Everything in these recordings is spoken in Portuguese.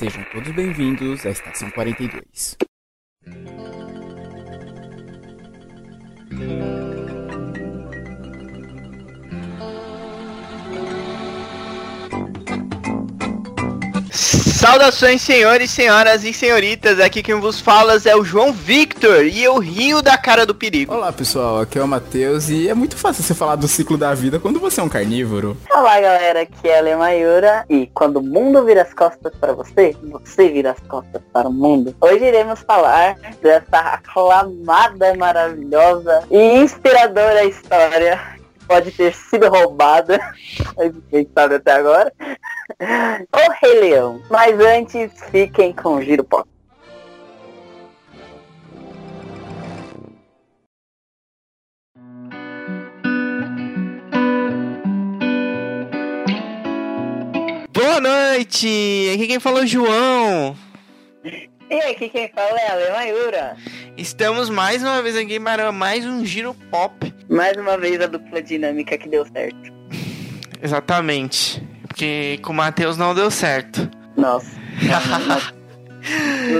Sejam todos bem-vindos à Estação 42. Saudações, senhores, senhoras e senhoritas. Aqui quem vos fala é o João Victor e eu rio da cara do perigo. Olá pessoal, aqui é o Matheus e é muito fácil você falar do ciclo da vida quando você é um carnívoro. Olá galera, aqui é a Lemayura e quando o mundo vira as costas para você, você vira as costas para o mundo. Hoje iremos falar dessa aclamada, maravilhosa e inspiradora história pode ter sido roubada, sabe até agora, o Rei Leão. Mas antes, fiquem com o Giro Pop. Boa noite! Aqui quem falou é o João. E aqui quem fala é a Lemayura. Estamos mais uma vez aqui para mais um Giro Pop. Mais uma vez a dupla dinâmica que deu certo. Exatamente. Porque com o Matheus não deu certo. Nossa.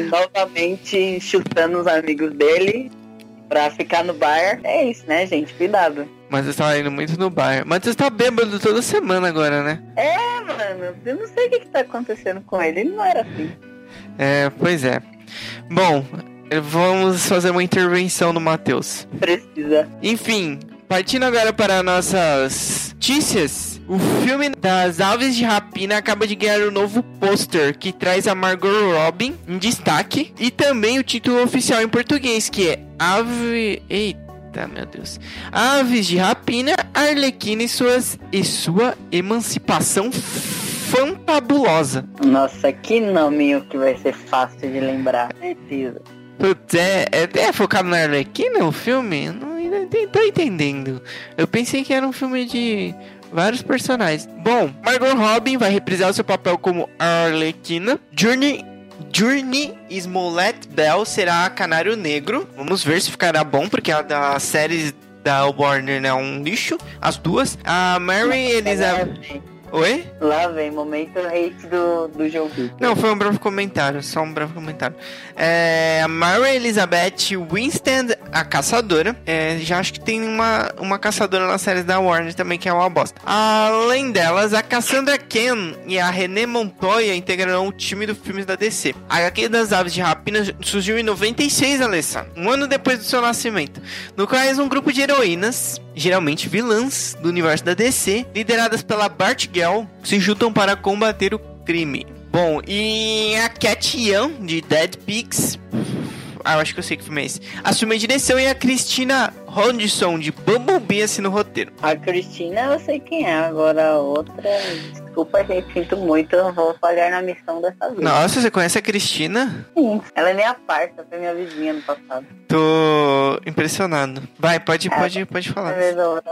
Novamente chutando os amigos dele pra ficar no bar. É isso, né, gente? Cuidado. Mas eu estava indo muito no bar. Matheus tá bêbado toda semana agora, né? É, mano, eu não sei o que, que tá acontecendo com ele. Ele não era assim. É, pois é. Bom, vamos fazer uma intervenção no Matheus. Precisa. Enfim, partindo agora para nossas notícias. O filme das Aves de Rapina acaba de ganhar um novo pôster que traz a Margot Robin em destaque e também o título oficial em português que é Ave, eita meu Deus, Aves de Rapina, Arlequina e suas e sua emancipação fantabulosa. Nossa, que nominho que vai ser fácil de lembrar. Precisa. Putz, é, é, é focado na Arlequina o filme? Eu Não, não tô entendendo. Eu pensei que era um filme de vários personagens. Bom, Margot Robin vai reprisar o seu papel como Arlequina. Journey, Journey Smollett Bell será Canário Negro. Vamos ver se ficará bom, porque a das séries da Warner é um lixo. As duas. A Mary Elizabeth... Oi? Lá vem, momento hate do, do Vitor. Não, foi um breve comentário, só um breve comentário. É, a Mary Elizabeth Winstead, a caçadora. É, já acho que tem uma, uma caçadora nas séries da Warner também, que é uma bosta. Além delas, a Cassandra Ken e a René Montoya integrarão o time do filmes da DC. A HQ das Aves de Rapina surgiu em 96, Alessa, um ano depois do seu nascimento, no qual um grupo de heroínas, geralmente vilãs do universo da DC, lideradas pela Bart Gell, se juntam para combater o crime. Bom, e a Cat Young, de Dead Pigs. Ah, eu acho que eu sei que filme é esse. Assume a direção e a Cristina Hodgson, de Bumblebee, assina o roteiro. A Cristina eu sei quem é, agora a outra. Desculpa, gente, sinto muito, eu vou falhar na missão dessa vez. Nossa, você conhece a Cristina? Sim, ela é minha parça, foi minha vizinha no passado. Tô impressionado. Vai, pode, É. pode, pode falar.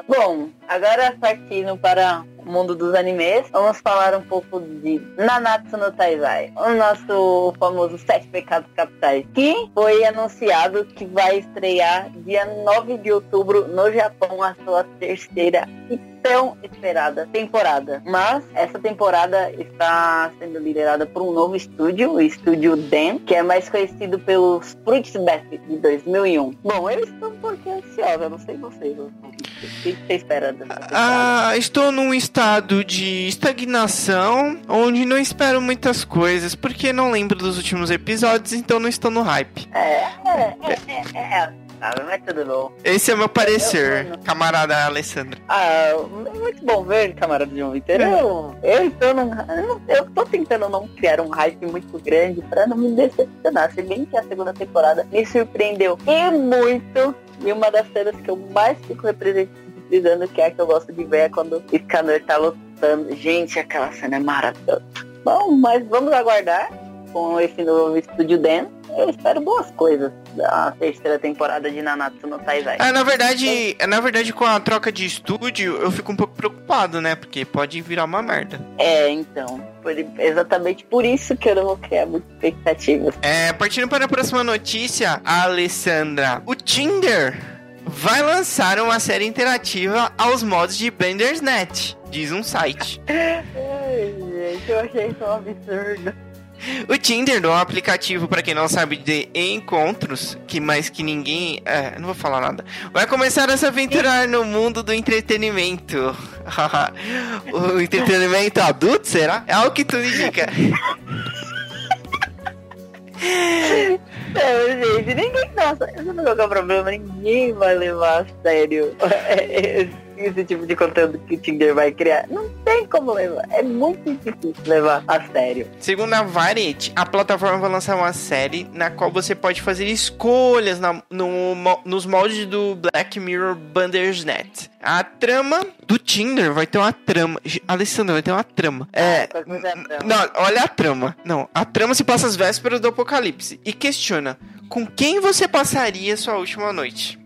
Bom, agora partindo para mundo dos animes, vamos falar um pouco de Nanatsu no Taizai, o nosso famoso Sete Pecados Capitais, que foi anunciado que vai estrear dia 9 de outubro no Japão a sua terceira e tão esperada temporada. Mas essa temporada está sendo liderada por um novo estúdio, o estúdio Den, que é mais conhecido pelos Fruits Basket de 2001. Bom, eu estou um pouquinho ansiosa, não sei vocês. O que você espera dessa temporada? Ah, estou num estado de estagnação, onde não espero muitas coisas, porque não lembro dos últimos episódios, então não estou no hype. É, é, é, é, sabe, mas tudo bom. Esse é o meu parecer, Eu- camarada Alessandra. Ah, muito bom ver, camarada João Vitor. Eu, eu estou num, eu tô tentando não criar um hype muito grande pra não me decepcionar. Se bem que a segunda temporada me surpreendeu e muito. E uma das cenas que eu mais fico representando, que é a que eu gosto de ver, é quando o Scanner tá lutando. Gente, aquela cena é maravilhosa. Bom, mas vamos aguardar com esse novo estúdio Den. Eu espero boas coisas da terceira temporada de Nanatsu no Taizai. Ah, na verdade, na verdade, com a troca de estúdio, eu fico um pouco preocupado, né? Porque pode virar uma merda. É, então. por- exatamente por isso que eu não vou criar muitas expectativas. É, partindo para a próxima notícia, Alessandra. O Tinder vai lançar uma série interativa aos modos de Bandersnet, diz um site. Ai, gente, eu achei isso um absurdo. O Tinder é um aplicativo, para quem não sabe, de encontros, que mais que ninguém. É, não vou falar nada. Vai começar a se aventurar no mundo do entretenimento. o entretenimento adulto, será? É algo que tudo indica. É, gente, ninguém. Nossa, eu não é o problema, ninguém vai levar a sério esse, tipo de conteúdo que o Tinder vai criar. Não tem como levar. É muito difícil levar a sério. Segundo a Variety, a plataforma vai lançar uma série na qual você pode fazer escolhas na, no, nos moldes do Black Mirror Bandersnatch. A trama do Tinder vai ter uma trama. Alessandra, vai ter uma trama. É. Qual que vai ser a trama? Não, olha a trama. Não, a trama se passa às vésperas do apocalipse e questiona com quem você passaria sua última noite.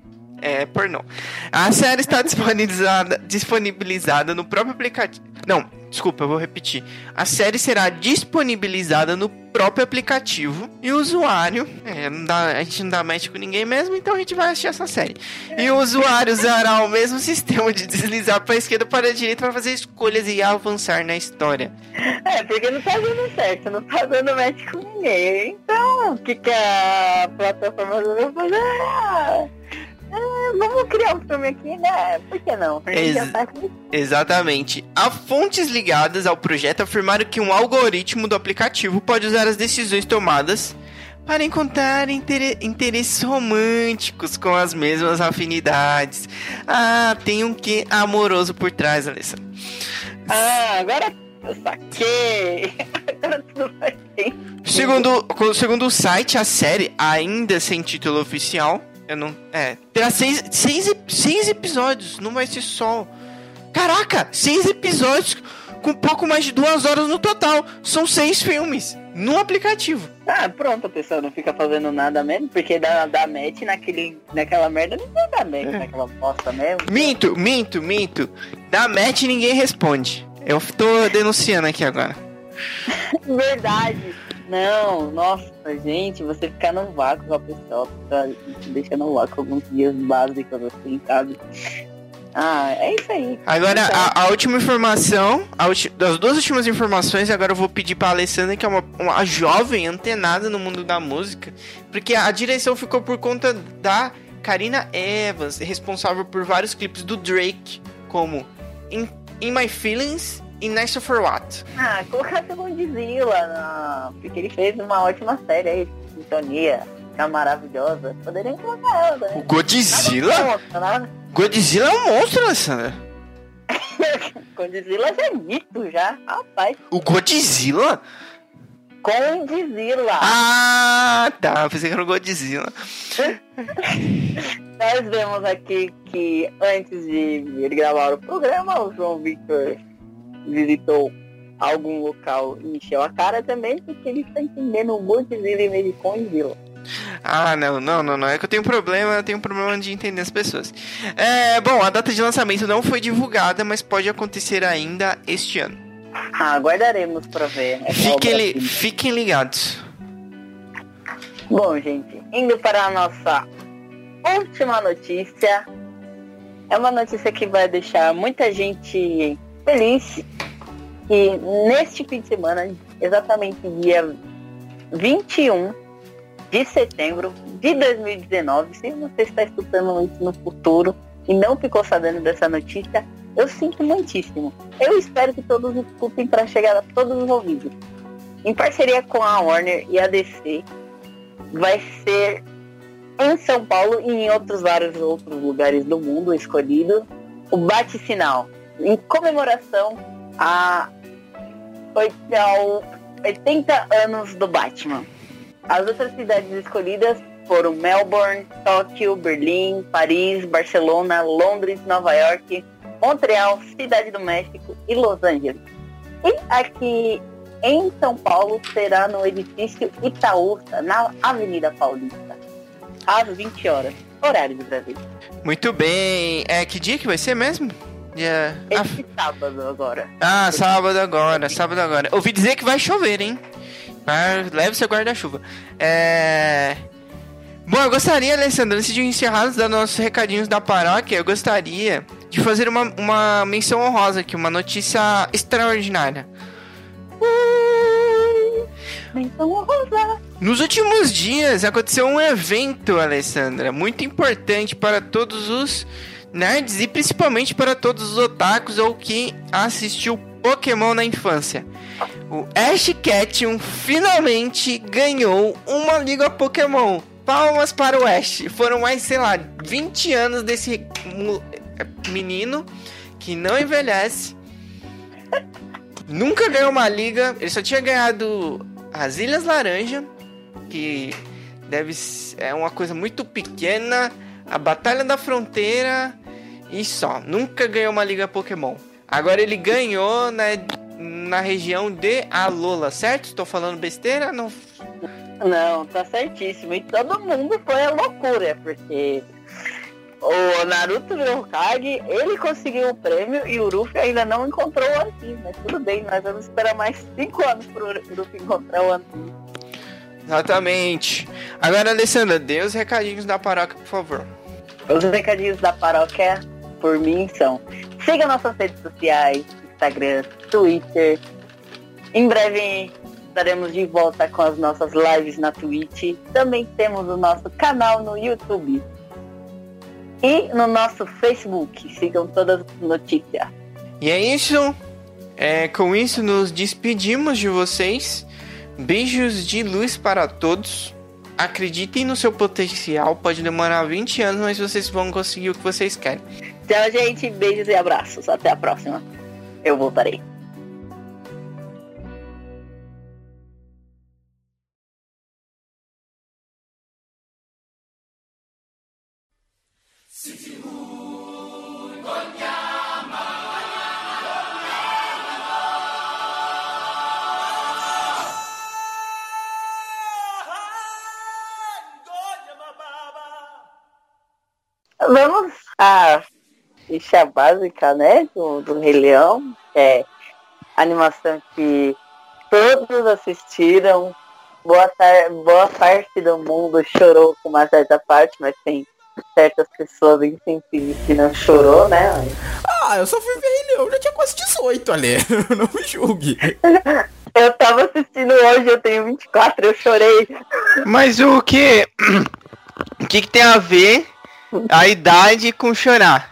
É, pornô. A série está disponibilizada, disponibilizada no próprio aplicativo. Não, desculpa, eu vou repetir. A série será disponibilizada no próprio aplicativo e o usuário. É, dá, a gente não dá match com ninguém mesmo, então a gente vai assistir essa série. E o usuário usará o mesmo sistema de deslizar para a esquerda ou para a direita para fazer escolhas e avançar na história. É, porque não tá dando certo, não tá dando match com ninguém. Então, o que, que a plataforma vai fazer? Ah, vamos criar um filme aqui, né? Por que não? Ex- Exatamente. Há fontes ligadas ao projeto afirmaram que um algoritmo do aplicativo pode usar as decisões tomadas para encontrar intere- interesses românticos com as mesmas afinidades. Ah, tem um quê amoroso por trás, Alessandra. Ah, agora eu saquei. Agora tudo faz sentido. Segundo, segundo o site, a série, ainda sem título oficial, eu não. É. Terá seis, seis, seis episódios, não vai ser só. Caraca, seis episódios com pouco mais de duas horas no total. São seis filmes no aplicativo. Ah, pronto, a pessoa não fica fazendo nada mesmo, porque dá, dá match naquele, naquela merda, ninguém dá match naquela bosta mesmo. Minto, minto, minto. Dá match e ninguém responde. Eu tô denunciando aqui agora. Verdade. Não, nossa, gente, você ficar no vácuo com a pessoa, tá deixando no vácuo alguns dias básicos assim, sabe? Ah, é isso aí. Agora, Então, a, a última informação, a ulti- das duas últimas informações, agora eu vou pedir pra Alessandra, que é uma, uma jovem antenada no mundo da música, porque a direção ficou por conta da Karina Evans, responsável por vários clipes do Drake, como In, In My Feelings e Nice for What. Ah, colocasse o Godzilla, na... porque ele fez uma ótima série aí, Sintonia, que é maravilhosa. Poderiam colocar ela, O né? Godzilla? Nada contra, nada- Godzilla é um monstro, Alessandra. Godzilla já é mito, já. Rapaz, O Godzilla? Godzilla. Ah, tá. Pensei que era o Godzilla. Nós vemos aqui que antes de ele gravar o programa, o João Victor visitou algum local e encheu a cara também, porque ele está entendendo em vez de Condzilla. Ah, não, não, não, não. É que eu tenho problema, eu tenho problema de entender as pessoas. É, bom, a data de lançamento não foi divulgada, mas pode acontecer ainda este ano. Ah, aguardaremos para ver. essa Fiquem, li- fiquem ligados. Bom, gente, indo para a nossa última notícia. É uma notícia que vai deixar muita gente feliz. Que neste fim de semana, exatamente dia 21 de setembro de 2019, se você está escutando isso no futuro e não ficou sabendo dessa notícia, eu sinto muitíssimo. Eu espero que todos escutem para chegar a todos os ouvidos. Em parceria com a Warner e a DC, vai ser em São Paulo e em outros vários outros lugares do mundo escolhido o Bate-Sinal, em comemoração a oit- ao 80 anos do Batman. As outras cidades escolhidas foram Melbourne, Tóquio, Berlim, Paris, Barcelona, Londres, Nova York, Montreal, Cidade do México e Los Angeles. E aqui em São Paulo será no edifício Itaúsa, na Avenida Paulista, às 20 horas, horário do Brasil. Muito bem. É, que dia que vai ser mesmo? Dia... Ah, Esse sábado agora. Ah, sábado agora, sábado agora. Ouvi dizer que vai chover, hein? Ah, Leve seu guarda-chuva. É... Bom, eu gostaria, Alessandro, antes de encerrarmos dar nossos recadinhos da paróquia, eu gostaria de fazer uma, uma menção honrosa aqui, uma notícia extraordinária. Menção honrosa. Nos últimos dias aconteceu um evento, Alessandra, muito importante para todos os nerds e principalmente para todos os otakus ou que assistiu Pokémon na infância. O Ash Ketchum finalmente ganhou uma liga Pokémon. Palmas para o Ash. Foram mais, sei lá, 20 anos desse mu- menino que não envelhece. Nunca ganhou uma liga. Ele só tinha ganhado as Ilhas Laranja, que deve é uma coisa muito pequena. A Batalha da Fronteira e só. Nunca ganhou uma liga Pokémon. Agora ele ganhou na, na região de Alola, certo? Estou falando besteira? Não. Não, tá certíssimo. E todo mundo foi a loucura, porque o Naruto virou Hokage, ele conseguiu o prêmio e o Ruffy ainda não encontrou o One Piece. Mas tudo bem, nós vamos esperar mais 5 anos pro Ruffy encontrar o One Piece. Exatamente. Agora, Alessandra, dê os recadinhos da paróquia, por favor. Os recadinhos da paróquia, por mim, são siga nossas redes sociais, Instagram, Twitter. Em breve estaremos de volta com as nossas lives na Twitch. Também temos o nosso canal no YouTube. E no nosso Facebook. Sigam todas as notícias. E é isso. É, com isso, nos despedimos de vocês. Beijos de luz para todos. Acreditem no seu potencial. Pode demorar 20 anos, mas vocês vão conseguir o que vocês querem. Tchau, gente. Beijos e abraços. Até a próxima. Eu voltarei. Ficha básica, né? Do, do Rei Leão. que É animação que todos assistiram. Boa, boa parte do mundo chorou com uma certa parte, mas tem certas pessoas insensíveis que não chorou, né? Ah, eu só fui ver Rei Leão, eu já tinha quase 18 ali. Não me julgue. Eu tava assistindo hoje, eu tenho 24, eu chorei. Mas o que. O que, que tem a ver a idade com chorar?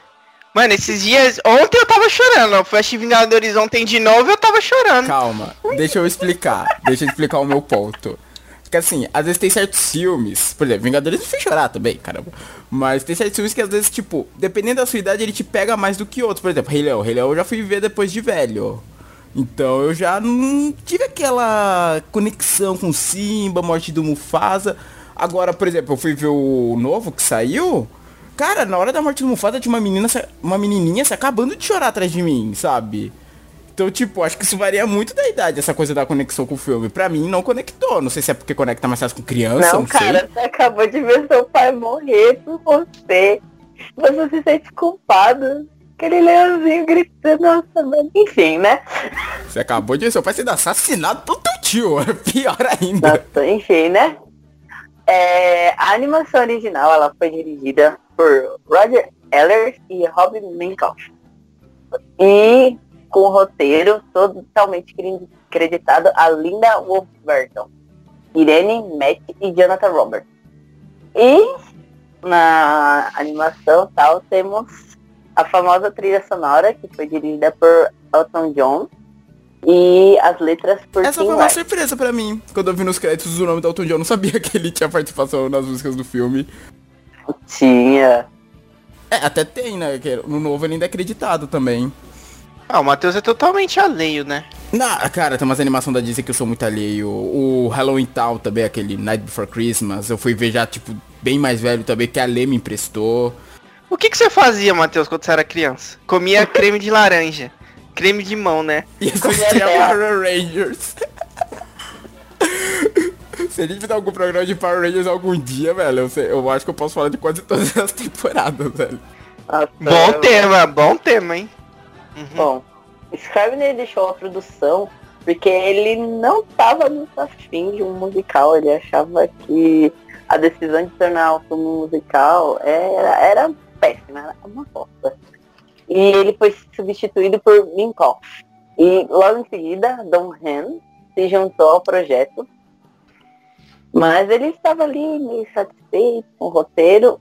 Mano, esses dias. Ontem eu tava chorando. Eu fui assistir Vingadores ontem de novo eu tava chorando. Calma, deixa eu explicar. Deixa eu explicar o meu ponto. Porque assim, às vezes tem certos filmes, por exemplo, Vingadores me fez chorar também, caramba. Mas tem certos filmes que às vezes, tipo, dependendo da sua idade, ele te pega mais do que outros. Por exemplo, Rei Leão. Rei Leão eu já fui ver depois de velho. Então eu já não tive aquela conexão com Simba, morte do Mufasa. Agora, por exemplo, eu fui ver o novo que saiu. Cara, na hora da morte do Mufasa tinha uma menina, uma menininha se acabando de chorar atrás de mim, sabe? Então, tipo, acho que isso varia muito da idade, essa coisa da conexão com o filme. Pra mim, não conectou. Não sei se é porque conecta mais fácil com criança, Não, não, cara, sei. você acabou de ver seu pai morrer por você. Você se sente culpado. Aquele leãozinho gritando, nossa, mano. Enfim, né? Você acabou de ver seu pai sendo assassinado pelo teu tio. É pior ainda. Nossa, enfim, né? É, a animação original ela foi dirigida por Roger Eller e Rob Minkoff. E com o roteiro totalmente cre- creditado a Linda Wolfberton, Irene Matt e Jonathan Roberts. E na animação tal temos a famosa trilha sonora que foi dirigida por Elton John e as letras por Essa Tim foi uma surpresa pra mim. Quando eu vi nos créditos o nome do Elton John, eu não sabia que ele tinha participação nas músicas do filme. Tinha. É, até tem, né? que No novo ele ainda é acreditado também. Ah, o Matheus é totalmente alheio, né? Na, cara, tem umas animações da Disney que eu sou muito alheio. O Halloween Town também, aquele Night Before Christmas. Eu fui ver já, tipo, bem mais velho também, que a Lê me emprestou. O que, que você fazia, Matheus, quando você era criança? Comia creme de laranja. Creme de mão, né? E assistia Power Rangers. Se a gente fizer algum programa de Power Rangers algum dia, velho, eu, sei- eu acho que eu posso falar de quase todas as temporadas, velho. Nossa, Bom eu- tema, bom tema, hein? Bom, Scrivener deixou a produção porque ele não estava muito afim de um musical. Ele achava que a decisão de tornar o filme musical era, era péssima, era uma bosta. E ele foi substituído por Minkoff. E logo em seguida, Don Han se juntou ao projeto, mas ele estava ali meio satisfeito com o roteiro,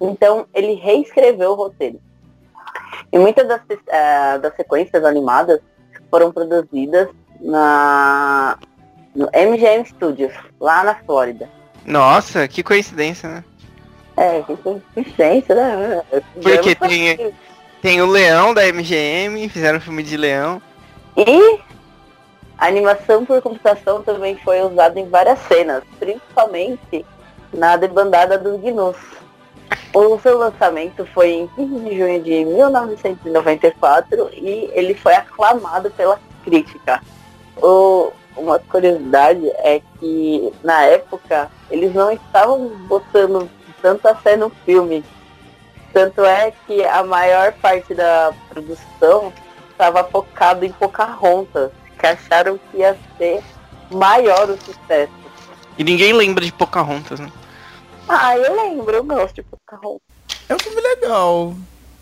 então ele reescreveu o roteiro. E muitas das, uh, das sequências animadas foram produzidas na no MGM Studios, lá na Flórida. Nossa, que coincidência, né? É, que coincidência, né? Porque tem, tem o Leão da MGM, fizeram um filme de Leão. E a animação por computação também foi usada em várias cenas, principalmente na debandada dos Gnus. O seu lançamento foi em 15 de junho de 1994 e ele foi aclamado pela crítica. O, uma curiosidade é que na época eles não estavam botando tanta fé no filme. Tanto é que a maior parte da produção estava focado em Pocahontas, que acharam que ia ser maior o sucesso. E ninguém lembra de Pocahontas, né? Ah, eu lembro, eu gosto de Pocahontas. É um filme legal.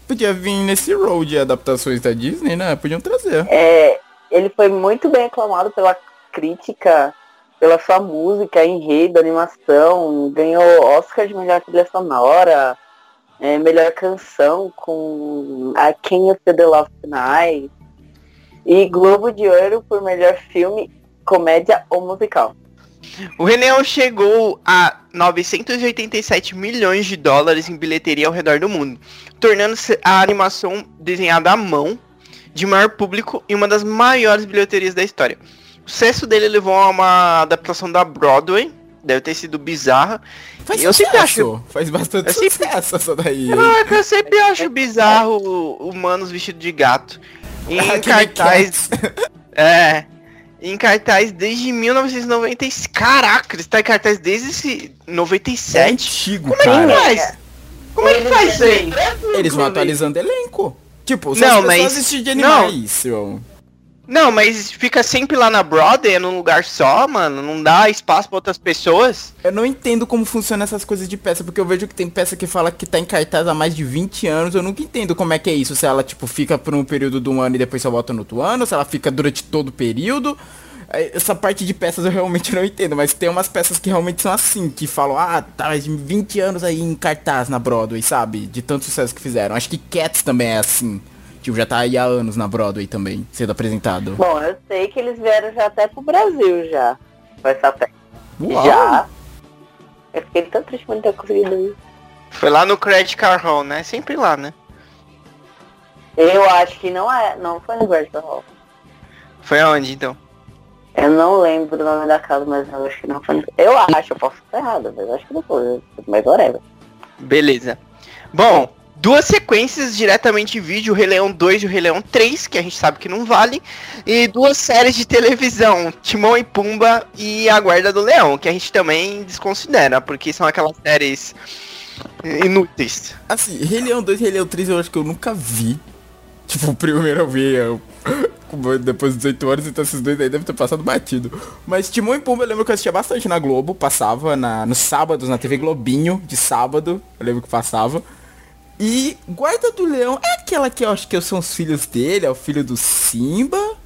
Podia vir nesse road de adaptações da Disney, né? Podiam trazer. É, ele foi muito bem aclamado pela crítica, pela sua música, enredo, animação, ganhou Oscar de melhor trilha sonora, é, melhor canção com a King of the Love Tonight e Globo de Ouro por melhor filme, comédia ou musical. O Leão chegou a 987 milhões de dólares em bilheteria ao redor do mundo, tornando-se a animação desenhada à mão de maior público e uma das maiores bilheterias da história. O sucesso dele levou a uma adaptação da Broadway, deve ter sido bizarra. Faz eu sempre acho. Faz bastante eu sucesso sempre... essa daí. Não, é eu sempre acho bizarro humanos vestidos de gato. Em cartaz. é. Em cartaz desde 1996. Caraca, ele está em cartaz desde esse 97. É antigo, Como cara. é que faz? Como é que faz isso aí? Eles vão atualizando elenco. Tipo, não, mas... de animais, não. Não, mas fica sempre lá na Broadway, num lugar só, mano. Não dá espaço pra outras pessoas. Eu não entendo como funciona essas coisas de peça, porque eu vejo que tem peça que fala que tá em cartaz há mais de 20 anos. Eu nunca entendo como é que é isso. Se ela, tipo, fica por um período de um ano e depois só volta no outro ano, se ela fica durante todo o período. É, essa parte de peças eu realmente não entendo, mas tem umas peças que realmente são assim, que falam, ah, tá mais de 20 anos aí em cartaz na Broadway, sabe? De tanto sucesso que fizeram. Acho que Cats também é assim. Tipo, já tá aí há anos na Broadway também, sendo apresentado. Bom, eu sei que eles vieram já até pro Brasil já, com essa peça. Uau. Já. Eu fiquei tão triste por não ter conseguido ir. Foi lá no Credit Car Hall, né? Sempre lá, né? Eu acho que não é, não foi no Credit Car Hall. Foi aonde, então? Eu não lembro o nome da casa, mas eu acho que não foi no... Eu acho, eu posso estar errado, mas acho que não foi. Mas whatever. Beleza. Bom, duas sequências diretamente em vídeo, o Rei Leão 2 e o Rei Leão 3, que a gente sabe que não vale, e duas séries de televisão, Timão e Pumba e A Guarda do Leão, que a gente também desconsidera, porque são aquelas séries inúteis. Assim, Rei Leão 2 e Rei Leão 3 eu acho que eu nunca vi. Tipo, o primeiro eu vi eu, depois dos 18 anos, então esses dois aí devem ter passado batido. Mas Timão e Pumba eu lembro que eu assistia bastante na Globo, passava na, nos sábados, na TV Globinho, de sábado, eu lembro que passava. E Guarda do Leão é aquela que eu acho que são os filhos dele, é o filho do Simba.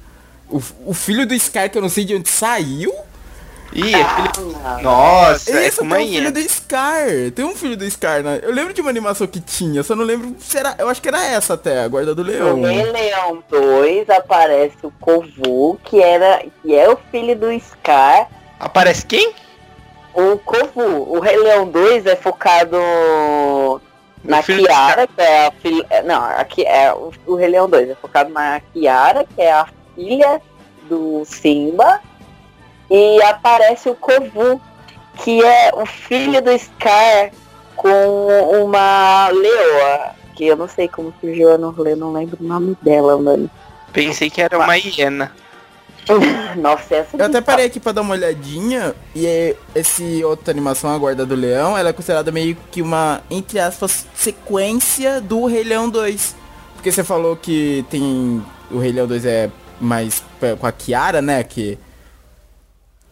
O, o filho do Scar que eu não sei de onde saiu. Ih, é filho... Nossa, é Esse é tem um filho do Scar. Tem um filho do Scar, né? Eu lembro de uma animação que tinha, só não lembro se era... Eu acho que era essa até, a Guarda do Leão. No Rei Leão 2 aparece o Kovu, que, era, que é o filho do Scar. Aparece quem? O Kovu. O Rei Leão 2 é focado na Kiara, que é a filha. É, não, aqui é o, o Rei Leão 2, é focado na Kiara, que é a filha do Simba. E aparece o Kovu, que é o filho do Scar com uma leoa. Que eu não sei como surgiu, eu não, eu não lembro o nome dela, mano. Pensei que era uma hiena. Nossa, essa Eu até parei aqui pra dar uma olhadinha e é, esse outra animação, A Guarda do Leão, ela é considerada meio que uma, entre aspas, sequência do Rei Leão 2. Porque você falou que tem. O Rei Leão 2 é mais com a Kiara, né? Que,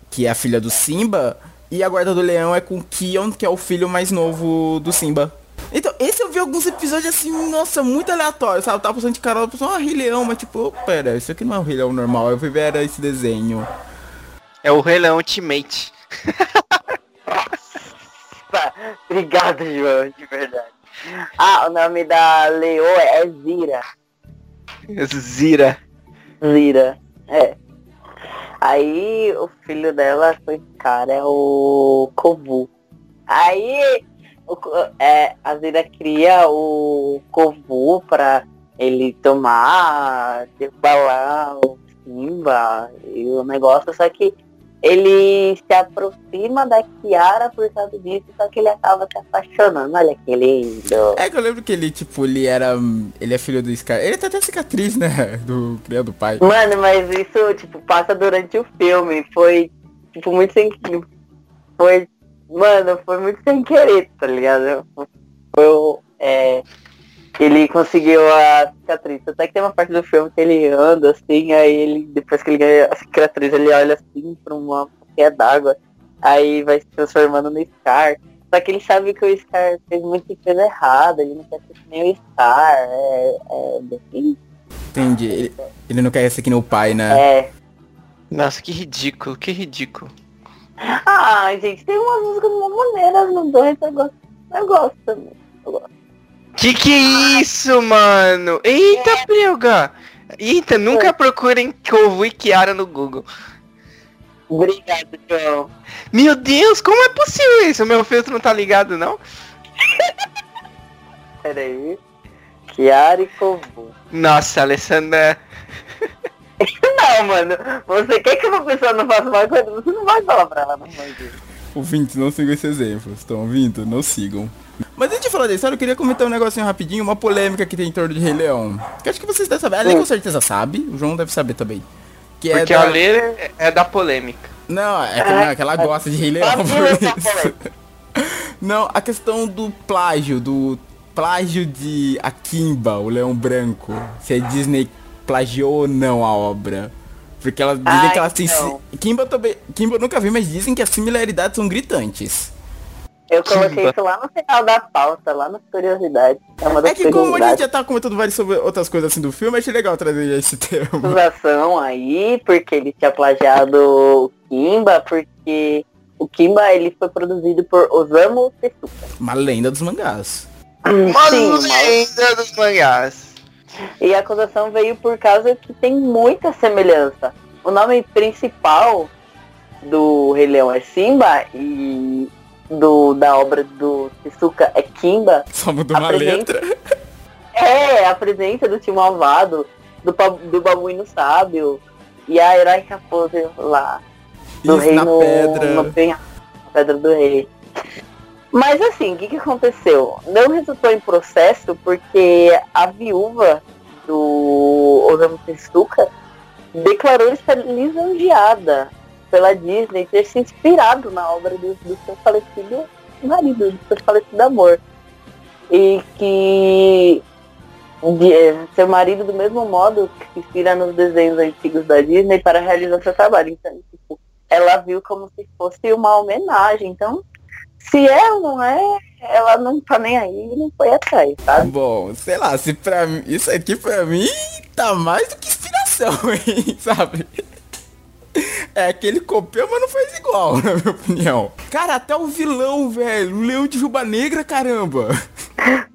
que é a filha do Simba. E a Guarda do Leão é com Kion, que é o filho mais novo do Simba. Então, esse eu vi alguns episódios assim, nossa, muito aleatório, sabe? Eu tava passando de cara, eu pensei, ah, Rei Leão, mas tipo, pera, isso aqui não é o Rei Leão normal, eu fui ver era esse desenho. É o Rei Leão Ultimate. Obrigado, João, de verdade. Ah, o nome da Leoa é Zira. Zira. Zira, é. Aí o filho dela foi cara, é o Kovu. Aí é, a Zira cria o Kovu pra ele tomar, derrubar o Simba e o negócio, só que ele se aproxima da Kiara por causa disso, só que ele acaba se apaixonando. Olha que lindo. É que eu lembro que ele, tipo, ele era. Ele é filho do Scar. Ele tem até cicatriz, né? Do criado do pai. Mano, mas isso, tipo, passa durante o filme. Foi, tipo, muito sem. Foi. Mano, foi muito sem querer, tá ligado? Foi o. É, ele conseguiu a cicatriz. Até que tem uma parte do filme que ele anda assim, aí ele, depois que ele ganha a cicatriz, ele olha assim pra uma poquinha d'água. Aí vai se transformando no Scar. Só que ele sabe que o Scar fez muita coisa errada, ele não quer ser que nem o Scar. É, é bem. Entendi. Ele, ele não quer ser que nem o pai, né? É. Nossa, que ridículo, que ridículo. Ah, gente, tem umas músicas maneiras no dois, eu gosto. Eu gosto também. Eu gosto. Que que é isso, mano? Eita, Prelga! Eita, nunca procurem Kovu e Kiara no Google. Obrigado, João. Meu Deus, como é possível isso? O meu filtro não tá ligado, não? Pera aí. Kiara e Kovu. Nossa, Alessandra. Não, mano. Você quer que uma pessoa não faça uma coisa? Você não vai falar pra ela, não vai dizer. Ouvintes, não sigam esse exemplo. Estão ouvindo? Não sigam. Mas antes de falar da história, eu queria comentar um negocinho rapidinho, uma polêmica que tem em torno de Rei Leão. Que acho que vocês devem saber. A Lê com certeza sabe, o João deve saber também. Que é Porque da... a Lê é da polêmica. Não, é que, não, é que ela gosta de Rei Leão. Não, a questão do plágio, do plágio de Akimba, o Leão Branco. Se a Disney plagiou ou não a obra. Porque elas dizem Ai, que elas têm. não. si- Kimba também. Kimba eu nunca vi, mas dizem que as similaridades são gritantes. Eu coloquei Kimba. isso lá no final da pauta, lá nas curiosidades. É uma das É que como a gente já tá comentando várias sobre outras coisas assim do filme, achei legal trazer esse termo. acusação aí, porque ele tinha plagiado o Kimba, porque o Kimba ele foi produzido por Osamu Tezuka. Uma lenda dos mangás. Uma Sim, uma- lenda dos mangás. E a acusação veio por causa que tem muita semelhança. O nome principal do Rei Leão é Simba e do, da obra do Tezuka é Kimba. Só mudou uma Apresenta. letra. É, a presença do tio malvado, do, do babuíno sábio e a herói raposa lá. Do Isso rei na no, pedra. no na pedra do rei. Mas assim, o que, que aconteceu? Não resultou em processo porque a viúva do Osamu Tezuka declarou estar lisonjeada pela Disney ter se inspirado na obra do, do seu falecido marido, do seu falecido amor. E que de, eh, seu marido, do mesmo modo, que se inspira nos desenhos antigos da Disney para realizar seu trabalho. Então, tipo, ela viu como se fosse uma homenagem. Então, se é ou não é, ela não tá nem aí e não foi atrás, sabe? Bom, sei lá, se pra mim. Isso aqui pra mim tá mais do que inspiração, hein, sabe? É aquele copiou, mas não faz igual, na minha opinião. Cara, até o vilão, velho. O leão de juba negra, caramba.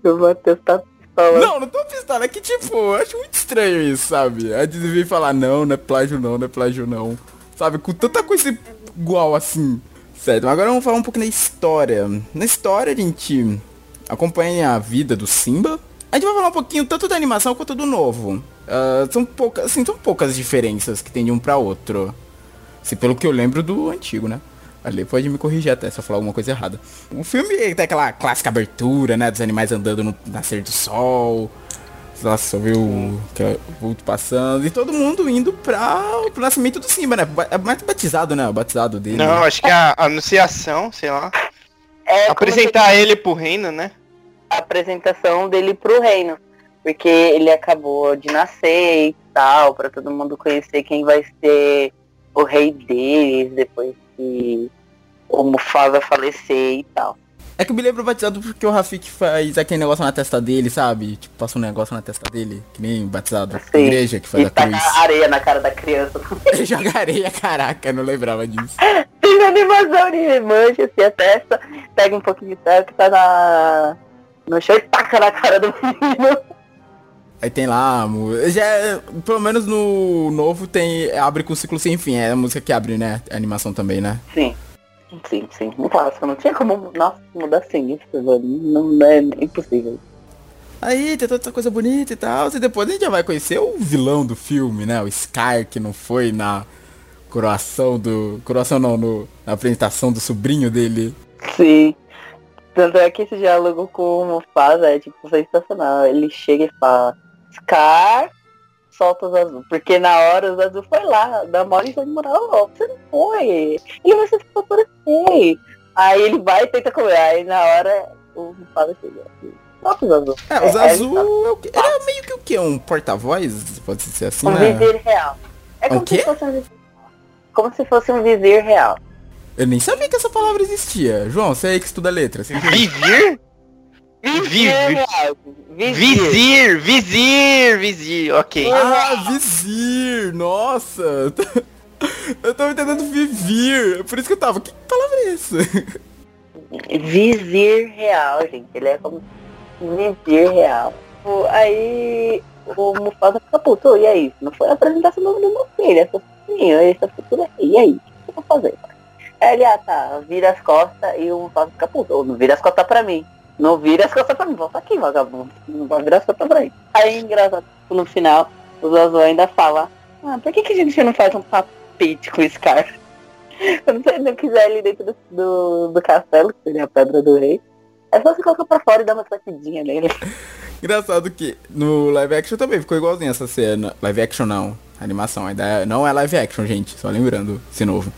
O Matheus tá pistola. Não, não tô pistola. É que, tipo, eu acho muito estranho isso, sabe? A Disney vem falar, não, não é plágio não, não é plágio não. Sabe? Com tanta coisa igual assim. Certo, agora vamos falar um pouco da história. Na história a gente acompanha a vida do Simba. A gente vai falar um pouquinho tanto da animação quanto do novo. Ah, são poucas, assim, são poucas diferenças que tem de um pra outro. Se pelo que eu lembro do antigo, né? Ali pode me corrigir até se eu falar alguma coisa errada. O filme tem aquela clássica abertura, né? Dos animais andando no nascer do sol. Nossa, só viu o é o vulto passando. E todo mundo indo pra, pro nascimento do Simba, né? É mais batizado, né? O batizado dele. Não, acho que é a anunciação, sei lá. É Apresentar ele pro reino, né? a apresentação dele pro reino. Porque ele acabou de nascer e tal, pra todo mundo conhecer quem vai ser o rei deles depois que o Mufasa falecer e tal. É que eu me lembro batizado porque o Rafik faz aquele negócio na testa dele, sabe? Tipo, passa um negócio na testa dele, que nem batizado. Sim. Igreja que faz E a cruz. areia na cara da criança. Ele joga areia, caraca, eu não lembrava disso. Tem animação de mancha assim a testa, pega um pouquinho de terra que tá na... no chão e taca na cara do menino. Aí tem lá, já pelo menos no novo tem abre com ciclo sem fim, é a música que abre, né? A animação também, né? Sim. Sim, sim. Um clássico. Não tinha como, nossa, mudar assim. isso, velho. Não é impossível. Aí tem toda essa coisa bonita e tal, e depois a gente já vai conhecer o vilão do filme, né? O Scar, que não foi na coroação do... Coroação não, no, na apresentação do sobrinho dele. Sim. Tanto é que esse diálogo com o Mufasa é tipo sensacional. Ele chega e fala, Scar, solta os azul. Porque na hora os azul foi lá, da mole de moral, você não foi. Ele vai ser favorecer. Aí ele vai e tenta comer. Aí na hora o Mufasa chega. Solta os azul. É, os É, azul é é meio que o quê? Um porta-voz? Pode ser assim, Um né? vizir real. É Um como quê? se fosse um vizir. Como se fosse um vizir real. Eu nem sabia que essa palavra existia. João, você aí que estuda letras. você- Vizir? Vizir Vizir. Vizir. Vizir, ok. Ah, vizir! Nossa! Eu tava entendendo vivir. Por isso que eu tava. Que palavra é essa? Vizir real, gente. Ele é como vizir real. Aí o Mufasa fica puto, e aí? Não foi a apresentação do meu filho, é seu filhinho, essa futura aqui. E aí? O que eu vou fazer? Aí ele, ah tá, vira as costas e o Mufasa fica puto. Ou não vira as costas pra mim. Não vira as costas pra mim. Volta aqui, vagabundo. Não vai virar as costas pra. Aí, engraçado, no final, o Zazu ainda fala, ah, por que, que a gente não faz um papete com esse cara? Quando você não quiser ali dentro do, do, do castelo, que seria a pedra do rei, é só você colocar pra fora e dar uma batidinha nele. Engraçado que no live action também ficou igualzinho essa cena. Live action não. Animação. Ainda é- não é live action, gente. Só lembrando esse novo.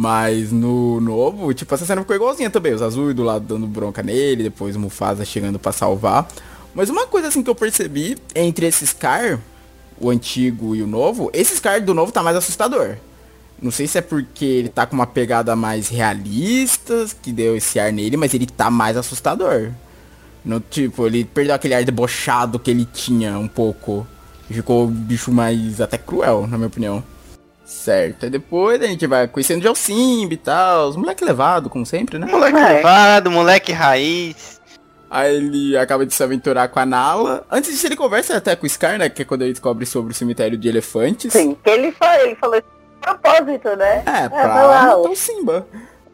Mas no novo, tipo, essa cena ficou igualzinha também. Os azuis do lado dando bronca nele, depois o Mufasa chegando pra salvar. Mas uma coisa assim que eu percebi entre esses Scar, o antigo e o novo, esse Scar do novo tá mais assustador. Não sei se é porque ele tá com uma pegada mais realista, que deu esse ar nele, mas ele tá mais assustador. No, tipo, ele perdeu aquele ar debochado que ele tinha um pouco. Ficou o bicho mais até cruel, na minha opinião. Certo. Aí depois a gente vai conhecendo o Simba e tal. Os moleque levado, como sempre, né? Moleque É. levado, moleque raiz. Aí ele acaba de se aventurar com a Nala. Antes disso ele conversa até com o Scar, né? Que é quando ele descobre sobre o cemitério de elefantes. Sim, que ele falou, ele falou propósito, né? É, vai pra lá, matar o Simba.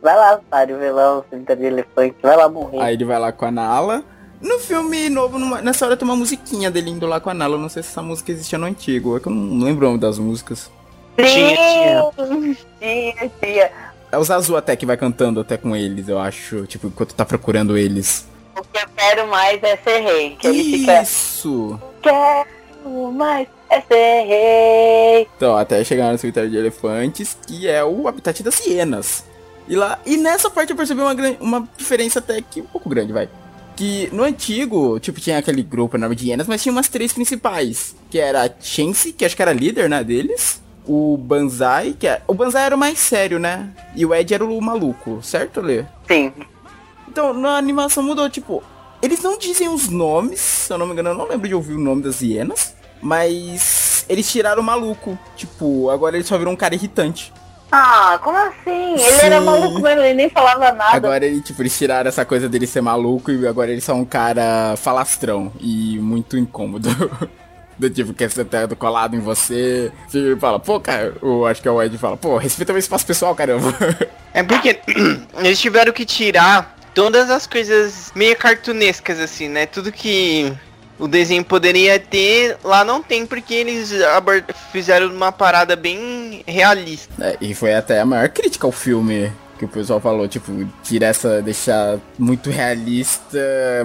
vai lá, otário, velão, cemitério de elefante, vai lá morrer. Aí ele vai lá com a Nala. No filme novo, numa- nessa hora tem uma musiquinha dele indo lá com a Nala. Eu não sei se essa música existia no antigo. É que eu não lembro o nome das músicas. Tinha, Sim, tinha, tinha. É os azul até que vai cantando até com eles, eu acho. Tipo, enquanto tá procurando eles. O que eu quero mais é ser rei. Que ele fica, Isso! quero mais é ser rei. Então, até chegar no cemitério de elefantes, que é o habitat das hienas. E lá, e nessa parte eu percebi uma, uma diferença até que um pouco grande, vai. Que no antigo, tipo, tinha aquele grupo enorme de hienas, mas tinha umas três principais. Que era a Chance, que acho que era líder, né, deles. O Banzai, que é... O Banzai era o mais sério, né? E o Ed era o maluco, certo, Lê? Sim. Então, na animação mudou, tipo, eles não dizem os nomes, se eu não me engano, eu não lembro de ouvir o nome das hienas, mas eles tiraram o maluco. Tipo, agora ele só virou um cara irritante. Ah, como assim? Ele era Sim. maluco mesmo, ele nem falava nada. Agora ele, tipo, eles tiraram essa coisa dele ser maluco e agora ele só é um cara falastrão e muito incômodo. Do tipo, quer ser teto colado em você. Você fala, pô, cara, eu acho que é o Ed fala, pô, respeita meu espaço pessoal, caramba. É porque eles tiveram que tirar todas as coisas meio cartunescas, assim, né? Tudo que o desenho poderia ter, lá não tem, porque eles fizeram uma parada bem realista. É, e foi até a maior crítica ao filme que o pessoal falou, tipo, tirar essa, deixar muito realista,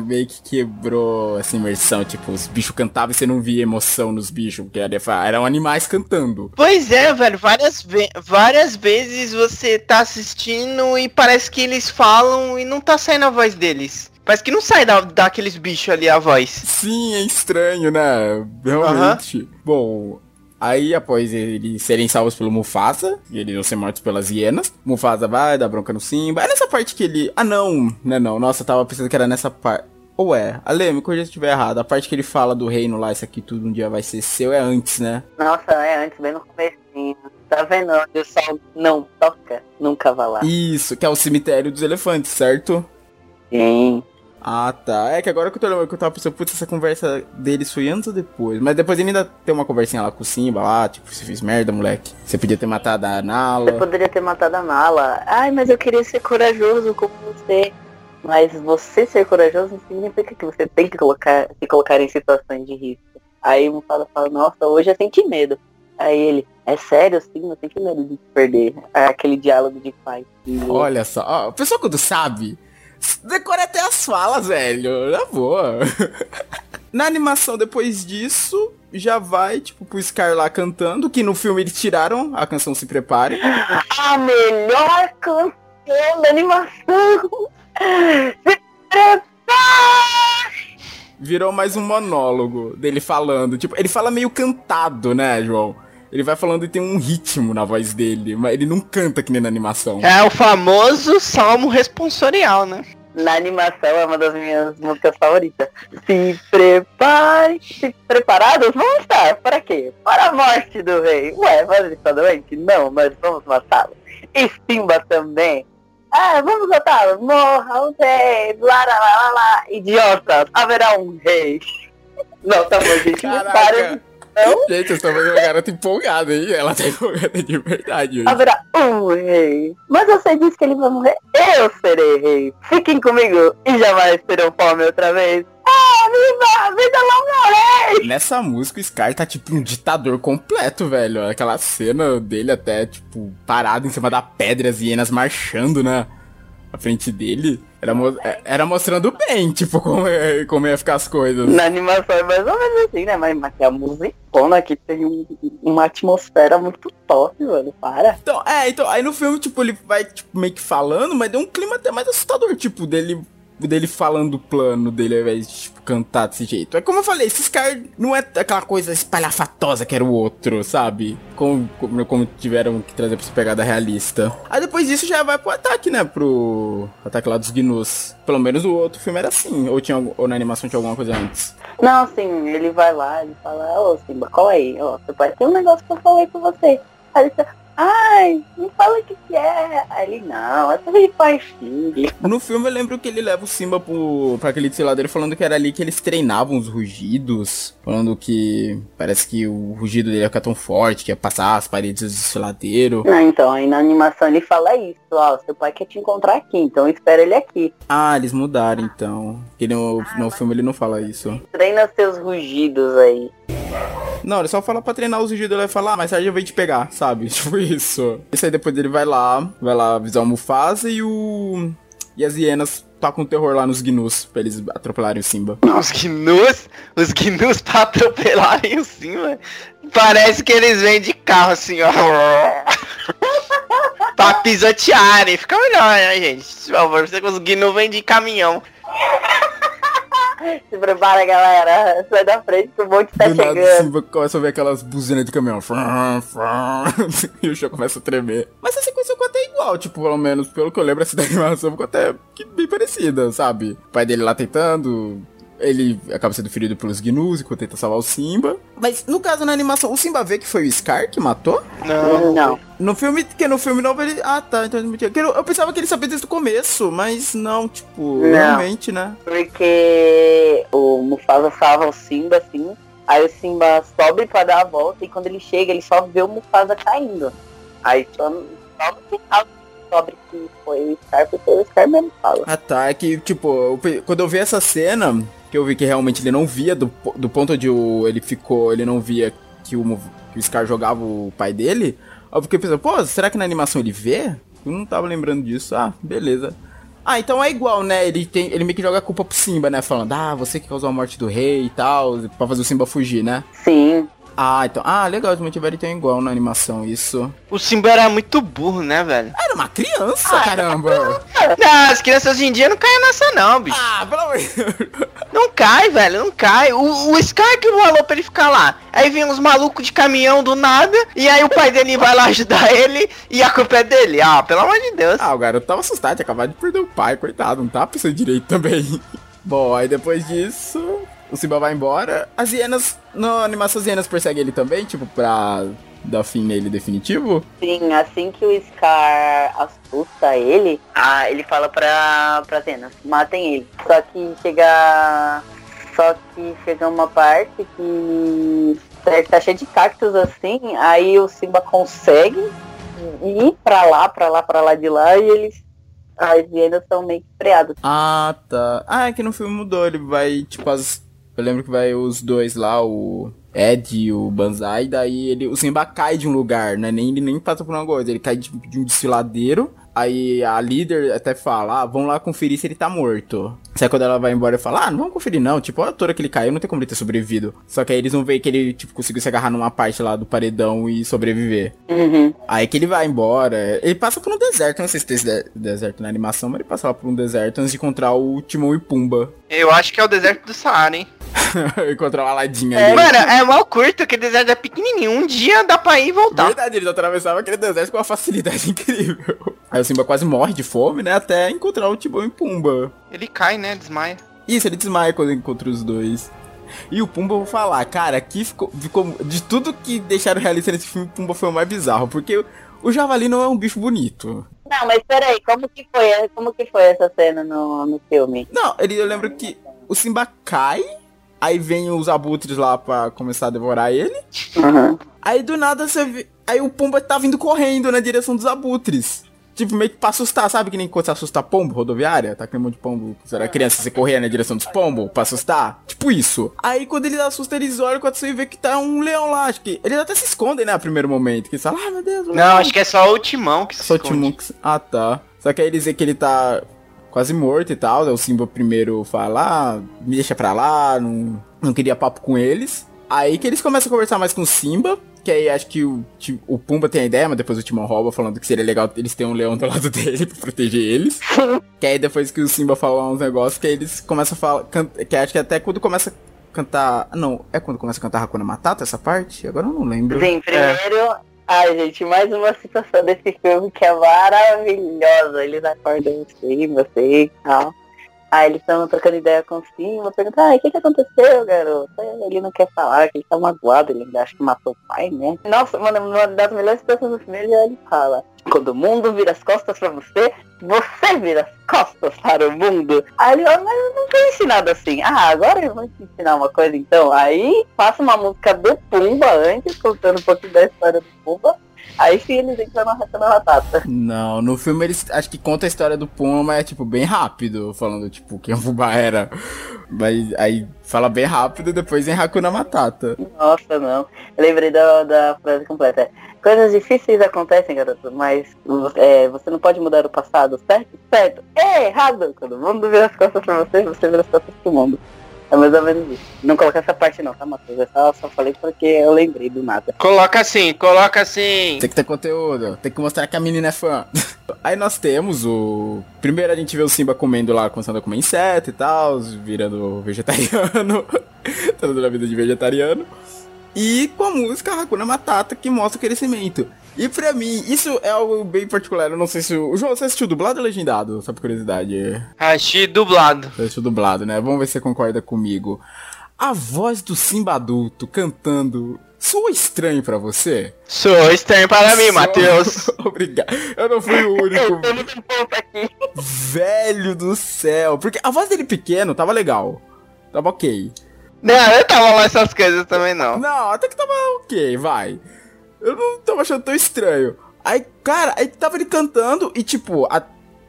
meio que quebrou essa imersão, tipo, os bichos cantavam e você não via emoção nos bichos, porque era- eram animais cantando. Pois é, velho, várias, ve- várias vezes você tá assistindo e parece que eles falam e não tá saindo a voz deles. Parece que não sai da, daqueles bichos ali a voz. Sim, é estranho, né? Realmente. Bom, Aí, após eles serem salvos pelo Mufasa, e eles vão ser mortos pelas hienas, Mufasa vai dar bronca no Simba. É nessa parte que ele. Ah, não, né? Não, nossa, eu tava pensando que era nessa parte. Ou é? Ale, me corrija se estiver errado. A parte que ele fala do reino lá, isso aqui tudo um dia vai ser seu, é antes, né? Nossa, é antes, bem no comecinho. Tá vendo onde o sol não toca? Nunca vai lá. Isso, que é o cemitério dos elefantes, certo? Sim. Ah, tá. É que agora que eu tô lembrando que eu tava pensando, putz, essa conversa deles foi antes ou depois? Mas depois ele ainda tem uma conversinha lá com o Simba lá, tipo, você fez merda, moleque. Você podia ter matado a Você Nala. poderia ter matado a Nala. Ai, mas eu queria ser corajoso como você. Mas você ser corajoso não significa que você tem que colocar, se colocar em situações de risco. Aí o Mufasa fala, nossa, hoje eu senti medo. Aí ele, é sério, sim, eu senti medo de perder. É aquele diálogo de pai. Olha só, ó, o pessoal quando sabe, decora até as falas, velho. Na boa. Na animação, depois disso, já vai, tipo, pro Scar lá cantando, que no filme eles tiraram a canção Se Prepare. A melhor canção da animação! Se prepare! Virou mais um monólogo dele falando. Tipo, ele fala meio cantado, né, João? Ele vai falando e tem um ritmo na voz dele, mas ele não canta que nem na animação. É o famoso salmo responsorial, né? Na animação é uma das minhas músicas favoritas. Se prepare, se preparados vamos estar. Para quê? Para a morte do rei. Ué, mas ele está doente? Não, mas vamos matá-lo. E Simba também. Ah, vamos matá-lo. Morra o rei. Lá, lá, lá, lá, lá. Idiota, haverá um rei. Não, tá bom, gente. Caraca. Para. Não, Gente, vocês estão vendo uma garota empolgada, hein? Ela tá empolgada de verdade hoje. haverá um rei. Mas você disse que ele vai morrer. Eu serei rei. Fiquem comigo e jamais terão fome outra vez. Ah, viva! Vida longa rei! Nessa música, o Scar tá tipo um ditador completo, velho. Aquela cena dele até, tipo, parado em cima da pedra, as hienas marchando, né? À frente dele. Era, mo- é- era mostrando bem, tipo, como, é- como ia ficar as coisas. Na animação é mais ou menos assim, né? Mas, mas tem a musicona que tem um- uma atmosfera muito top, mano. Para. Então, é, então, aí no filme, tipo, ele vai, tipo, meio que falando, mas deu um clima até mais assustador, tipo, dele dele falando o plano dele ao invés de, tipo, cantar desse jeito. É como eu falei, esse Scar não é aquela coisa espalhafatosa que era o outro, sabe? Como, como, como tiveram que trazer pra essa pegada realista. Aí depois disso já vai pro ataque, né? Pro ataque lá dos Gnus. Pelo menos o outro filme era assim. Ou, tinha, ou na animação tinha alguma coisa antes. Não, assim, ele vai lá, ele fala, ô Simba, cola aí, ó, seu pai tem um negócio que eu falei com você. Aí ele fala, ai, me fala o que que é. Aí ele, não, é sobre e filho. No filme eu lembro que ele leva o Simba pro, pra aquele desfiladeiro falando que era ali que eles treinavam os rugidos. Falando que parece que o rugido dele ia ficar tão forte, que ia passar as paredes do desfiladeiro. Ah, então, aí na animação ele fala isso, ó, seu pai quer te encontrar aqui, então espera ele aqui. Ah, eles mudaram então. Porque no, no filme ele não fala isso. Treina seus rugidos aí. Não, ele só fala pra treinar os rugidos, ele vai falar, ah, mais tarde eu venho te pegar, sabe? Tipo isso. Isso aí depois ele vai lá, vai lá avisar o Mufasa e o... E as hienas tocam terror lá nos gnus, pra eles atropelarem o Simba. Os gnus, os gnus pra atropelarem o Simba. Parece que eles vêm de carro assim, ó. pra pisotearem. Fica melhor, né, gente? Por favor, você os gnus vêm de caminhão. Se prepara, galera, sai da frente que o monte tá Do nada chegando. Simba começa a ouvir aquelas buzinas de caminhão. E o chão começa a tremer. Mas a sequência ficou até igual, tipo, pelo menos pelo que eu lembro, essa animação ficou até bem parecida, sabe? O pai dele lá tentando. Ele acaba sendo ferido pelos gnus enquanto tenta salvar o Simba. Mas no caso na animação, o Simba vê que foi o Scar que matou? Não. Não. No filme, que no filme novo ele. Ah, tá, então Eu, eu pensava que ele sabia desde o começo, mas não, tipo, Não. realmente, né? Porque o Mufasa salva o Simba, assim. Aí o Simba sobe pra dar a volta e quando ele chega, ele só vê o Mufasa caindo. Aí só, só no final descobre que foi o Scar, porque o Scar mesmo fala. Ah tá, é que, tipo, eu quando eu vi essa cena, que eu vi que realmente ele não via, do, do ponto onde o, ele ficou, ele não via que o, que o Scar jogava o pai dele, eu fiquei pensando, pô, será que na animação ele vê? Eu não tava lembrando disso. Ah, beleza. Ah, então é igual, né? Ele, tem, ele meio que joga a culpa pro Simba, né? Falando, ah, você que causou a morte do rei e tal, pra fazer o Simba fugir, né? Sim. Ah, então. Ah, legal, eles mantiveram então igual na animação, isso. O Simba era muito burro, né, velho? Era uma criança, caramba! Não, as crianças hoje em dia não caem nessa não, bicho. Ah, pelo amor de Deus. Não cai, velho, não cai. O, o Scar que falou pra ele ficar lá. Aí vem uns malucos de caminhão do nada, e aí o pai dele vai lá ajudar ele, e a culpa é dele. Ah, pelo amor de Deus. Ah, o garoto tava assustado, tinha acabado de perder o pai, coitado, não tá pensando direito também. Bom, aí depois disso, o Simba vai embora. As hienas, na animação as hienas perseguem ele também, tipo, pra dar fim nele definitivo? Sim, assim que o Scar assusta ele, ah, ele fala pra, pra Zenas, matem ele. Só que chega. Só que chega uma parte que tá cheio de cactos assim, aí o Simba consegue ir pra lá, pra lá, pra lá de lá e eles. As hienas são meio que freadas. Ah, tá. Ah, é que no filme mudou, ele vai, tipo, as. Eu lembro que vai os dois lá, o Ed e o Banzai, daí ele, o Simba cai de um lugar, né? Nem, ele nem passa por uma coisa, ele cai de, de um desfiladeiro. Aí a líder até fala, ah, vamos lá conferir se ele tá morto. Só que quando ela vai embora, ele fala, ah, não vamos conferir não. Tipo, a altura que ele caiu, não tem como ele ter sobrevivido. Só que aí eles vão ver que ele, tipo, conseguiu se agarrar numa parte lá do paredão e sobreviver. Uhum. Aí que ele vai embora. Ele passa por um deserto, não sei se tem esse de- deserto na animação, mas ele passa lá por um deserto antes de encontrar o Timão e Pumba. Eu acho que é o deserto do Saara, hein? encontrar uma ladinha É, ali. mano, é mal curto, aquele deserto é pequenininho. Um dia dá pra ir e voltar. Verdade, eles atravessavam aquele deserto com uma facilidade incrível. Aí o Simba quase morre de fome, né? Até encontrar o Timão e Pumba. Ele cai, né? Desmaia. Isso, ele desmaia quando encontra os dois. E o Pumba, eu vou falar, cara, aqui ficou, ficou. De tudo que deixaram realista nesse filme, o Pumba foi o mais bizarro. Porque o, o Javali não é um bicho bonito. Não, mas peraí, como que foi, como que foi essa cena no, no filme? Não, ele, eu lembro que o Simba cai, aí vem os abutres lá pra começar a devorar ele. Uhum. Aí do nada você vê. Aí o Pumba tá vindo correndo na direção dos abutres. Tipo, meio que pra assustar, sabe que nem quando você assusta pombo rodoviária? Tá aquele monte de pombo. Você era criança, você corria na direção dos pombos pra assustar? Tipo isso. Aí quando eles assustam, eles olham quando você vê que tá um leão lá. Acho que. Eles até se escondem, né? A primeiro momento. Que eles falam, ah, meu Deus, o Não, leão." acho que é só o timão que se Só o esconde. Timon que- Ah, tá. Só que aí eles dizem que ele tá quase morto e tal. Aí o Simba primeiro fala, ah, me deixa pra lá, não, não queria papo com eles. Aí que eles começam a conversar mais com o Simba. Que aí acho que o, o Pumba tem a ideia, mas depois o Timão rouba, falando que seria legal eles terem um leão do lado dele pra proteger eles. que aí depois que o Simba fala uns negócios, que aí eles começam a falar. can- Que acho que até quando começa a cantar. Não, é quando começa a cantar Hakuna Matata essa parte? Agora eu não lembro. Sim, primeiro. Ai, gente, mais uma situação desse filme que é maravilhosa. Eles acordam assim, você e tal. Aí eles estão trocando ideia com o Simba, perguntam, ai, o que, que aconteceu, garoto? Ele não quer falar, que ele tá magoado, ele acha que matou o pai, né? Nossa, mano, uma das melhores situações do filme, ele, fala, quando o mundo vira as costas pra você, você vira as costas para o mundo. Aí ele, ó, mas eu não foi ensinado assim. Ah, agora eu vou te ensinar uma coisa então. Aí passa uma música do Pumba antes, contando um pouquinho da história do Pumba. Aí sim eles entram na reta da batata. Não, no filme eles acho que conta a história do Puma, mas é tipo bem rápido, falando tipo quem o Fubá era. Mas aí fala bem rápido e depois em Hakuna Matata. Nossa, não. Eu lembrei da, da frase completa. Coisas difíceis acontecem, garoto, mas é, você não pode mudar o passado, certo? Certo. É errado. Quando o mundo vira as costas pra você, você vira as costas pro mundo. É mais ou menos isso. Não colocar essa parte não, tá, Matheus? Eu só, só falei porque eu lembrei do nada. Coloca assim, coloca assim. Tem que ter conteúdo, tem que mostrar que a menina é fã. Aí nós temos o. Primeiro a gente vê o Simba comendo lá, começando a comer inseto e tal, virando vegetariano, tendo na vida de vegetariano. E com a música Hakuna Matata que mostra o crescimento. E pra mim, isso é algo bem particular. Eu não sei se o. João, você assistiu dublado ou legendado? Só por curiosidade. Achei dublado. Você assistiu dublado, né? Vamos ver se você concorda comigo. A voz do Simba adulto cantando. Soa estranho pra você? Sou estranho para mim, Só- Matheus. Obrigado. Eu não fui o Eu único. tô muito ponto aqui. Velho do céu. Porque a voz dele pequeno tava legal. Tava ok. Não, eu tava lá essas coisas também não. Não, até que tava ok, vai. Eu não tava achando tão estranho. Aí, cara, aí tava ele cantando e, tipo, a,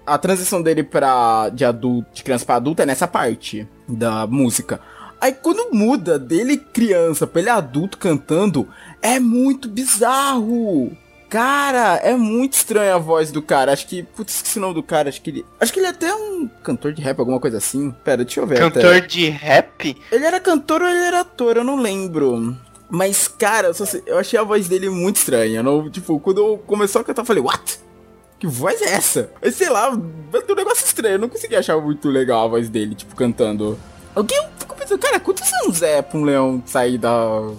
a transição dele pra. de adulto, de criança pra adulto é nessa parte da música. Aí quando muda dele criança pra ele adulto cantando, é muito bizarro. Cara, é muito estranha a voz do cara. Acho que. Putz, esqueci o nome do cara. Acho que ele. Acho que ele é até um cantor de rap, alguma coisa assim. Pera, deixa eu ver. até. Cantor de rap? Ele era cantor ou ele era ator? Eu não lembro. Mas, cara, eu, sei- eu achei a voz dele muito estranha. eu Não, tipo, quando eu começou a cantar, eu falei, what? Que voz é essa? Aí, sei lá, um negócio estranho. Eu não consegui achar muito legal a voz dele, tipo, cantando. Alguém eu fico pensando, cara, quantos anos é pra um leão sair da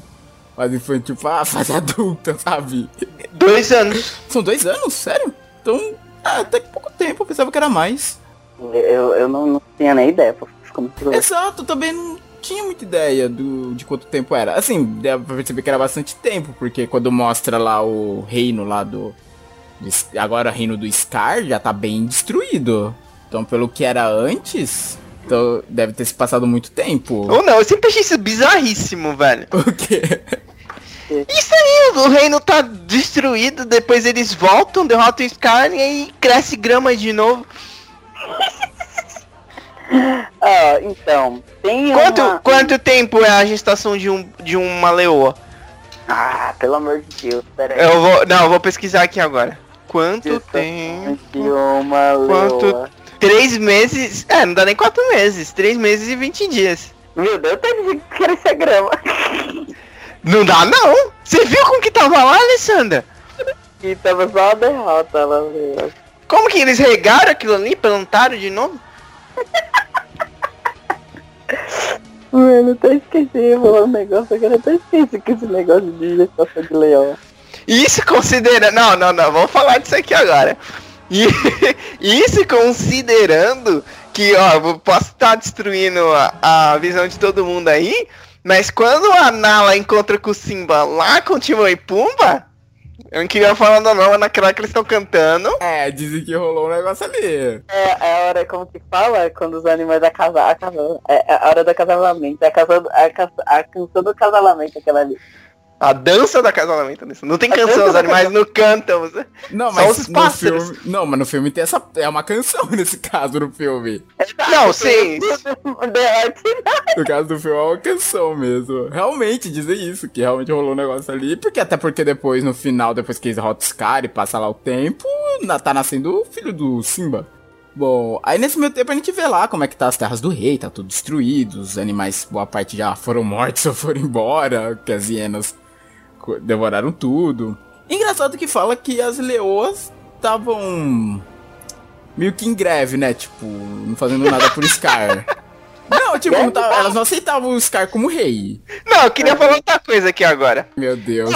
fase infantil pra fase adulta, sabe? Dois anos. São dois anos? Sério? Então, ah, até que pouco tempo, eu pensava que era mais. Eu, eu não, não tinha nem ideia, pô. Ficou muito louco. Exato, também não tinha muita ideia do, de quanto tempo era. Assim, dá pra perceber que era bastante tempo, porque quando mostra lá o reino lá do. agora o reino do Scar já tá bem destruído. Então, pelo que era antes, então deve ter se passado muito tempo. Ou não, eu sempre achei isso bizarríssimo, velho. O quê? Isso aí, o reino tá destruído, depois eles voltam, derrotam o Scar e aí cresce grama de novo. Ah, então, tem Quanto, uma... quanto tempo é a gestação de, um, de uma leoa? Ah, pelo amor de Deus, peraí. Eu vou. Não, eu vou pesquisar aqui agora. Quanto Gestação tempo? De uma Quanto- leoa. Três meses. É, não dá nem quatro meses. Três meses e 20 dias. Meu Deus, eu que crescer grama. Não dá não! Você viu como que tava lá, Alessandra? E tava só uma derrota lá, meu. Como que eles regaram aquilo ali, plantaram de novo? Mano, eu até esqueci, vou um negócio, agora eu até esqueci que esse negócio de gestação de leão. Isso considera. Não, não, não, vamos falar disso aqui agora. E isso considerando que, ó, posso estar destruindo a, a visão de todo mundo aí, mas quando a Nala encontra com o Simba lá com o Timão e Pumba, eu não queria falar da Nala naquela que eles estão cantando. É, dizem que rolou um negócio ali. É, é a hora, como que fala? Quando os animais acasam, acasam é, é a hora do acasalamento, é a, casa, a, a canção do acasalamento, aquela ali. A dança do acasalamento. né? Não tem canção, os animais não cantam. você- Não, Só mas os no pássaros. filme. Não, mas no filme tem essa. É uma canção nesse caso no filme. Não, sim. No caso do filme é uma canção mesmo. Realmente dizem isso, que realmente rolou um negócio ali. Porque até porque depois, no final, depois que eles derrotam os caras e passa lá o tempo, tá nascendo o filho do Simba. Bom, aí nesse meio tempo a gente vê lá como é que tá as terras do rei, tá tudo destruído, os animais, boa parte já foram mortos ou foram embora, que as hienas devoraram tudo. Engraçado que fala que as leoas estavam meio que em greve, né? Tipo, não fazendo nada por Scar. Não, tipo, não tava- elas não aceitavam o Scar como rei. Não, eu queria falar outra coisa aqui agora. Meu Deus.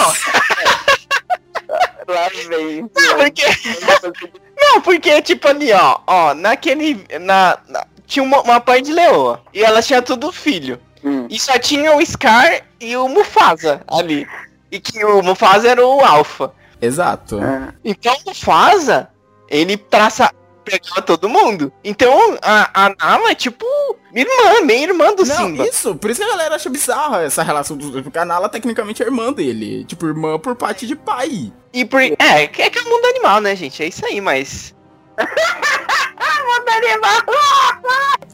Lá vem. Não, porque. Não, porque, tipo, ali, ó, ó, naquele. Na, na- tinha uma, uma de leoa. E ela tinha tudo filho. Hum. E só tinha o Scar e o Mufasa ali. E que o Mufasa era o Alpha. Exato. Ah, Então o Mufasa, ele traça. Pegava todo mundo. Então a, a Nala é tipo irmã, meio irmã do Não, Simba. isso, por isso que a galera acha bizarra essa relação dos dois, porque a Nala tecnicamente é irmã dele. Tipo, irmã por parte de pai. E por. É, que é que é o mundo animal, né, gente? É isso aí, mas.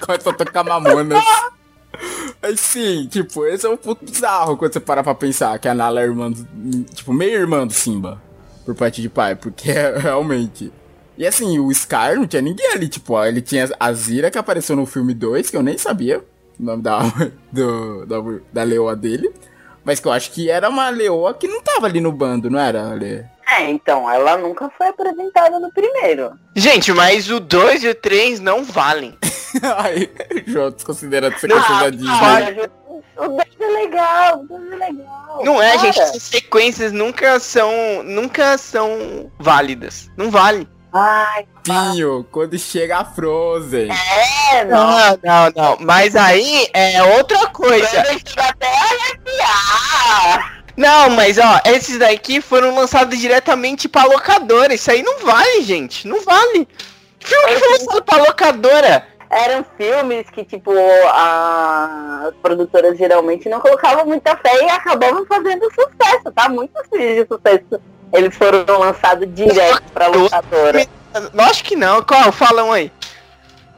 Começa a tocar mamonas. Aí sim, tipo, esse é um ponto bizarro quando você para pra pensar que a Nala é irmã do, tipo, meio irmã do Simba. Por parte de pai, porque é, realmente. E assim, o Scar não tinha ninguém ali, tipo, ó, ele tinha a Zira que apareceu no filme 2, que eu nem sabia o nome da, do, da, da leoa dele. Mas que eu acho que era uma leoa que não tava ali no bando, não era, Ale? É, então, ela nunca foi apresentada no primeiro. Gente, mas o 2 e o 3 não valem. Ai, João, desconsiderando questão da ah, Disney. O 10 é legal, o 10 é legal. Não é, Cara, gente. Essas sequências nunca são. Nunca são válidas. Não vale. Ai, Pinho, quando chega a Frozen. é, não. Não, não, não. Mas aí é outra coisa. Eu até arrepiar. Não, mas ó, esses daqui foram lançados diretamente pra locadora. Isso aí não vale, gente. Não vale. Filme que foi lançado pra locadora. Eram filmes que, tipo, a- as produtoras geralmente não colocavam muita fé e acabavam fazendo sucesso, tá? Muitos filmes de sucesso. Eles foram lançados direto pra locadora. Lógico que não. Qual? Falam aí.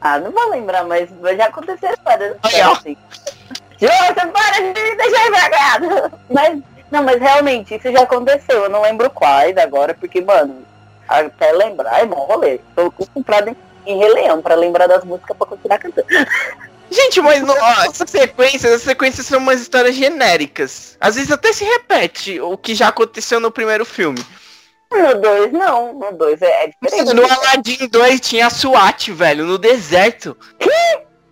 Ah, não vou lembrar, mas já aconteceu histórias Aí, ó. assim. Jota, para de me deixar embriagado! Mas, não, mas realmente, isso já aconteceu. Eu não lembro quais agora, porque, mano, até lembrar é bom rolê. Tô comprado em, em Rei Leão pra lembrar das músicas pra continuar cantando. Gente, mas no, ó, essas sequências, as sequências são umas histórias genéricas. Às vezes até se repete o que já aconteceu no primeiro filme. No 2 não, no 2 é, é diferente. No Aladdin 2 tinha a SWAT, velho, no deserto.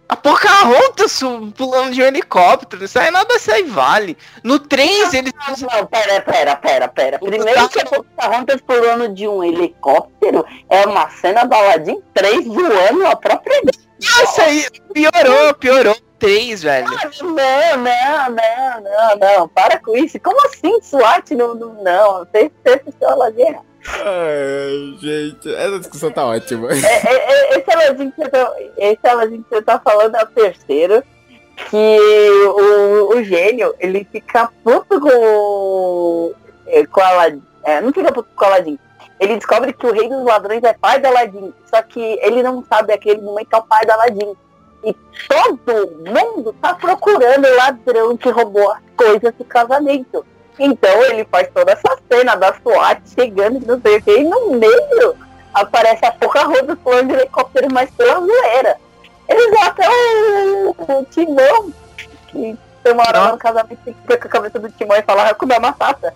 A Pocahontas pulando de um helicóptero, isso aí nada sai vale. No 3 eles... Não, não, pera, pera, pera, pera. Primeiro que a Pocahontas pulando de um helicóptero é uma cena do Aladdin 3 voando a própria Nossa, aí piorou, piorou. 3, velho. Não, não, não, não, não. Para com isso. Como assim SWAT no. no não, você Aladdin errado. Ai, gente, essa discussão tá ótima. É, é, é, esse Aladdin que você tá, Aladdin que você tá falando é o terceiro. Que o, o gênio, ele fica puto com é, Com o Aladdin. É, não fica puto com o Aladdin. Ele descobre que o rei dos ladrões é pai do Aladdin. Só que ele não sabe aquele momento é o pai do Aladdin. E todo mundo tá procurando o ladrão que roubou as coisas do casamento. Então ele faz toda essa cena da SWAT chegando e não sei o que. E no meio aparece a Pocahontas pulando de helicóptero, mas pela zoeira. Eles até o, Timão, que tem uma hora lá no casamento que fica com a cabeça do Timão e fala, vai comer uma batata.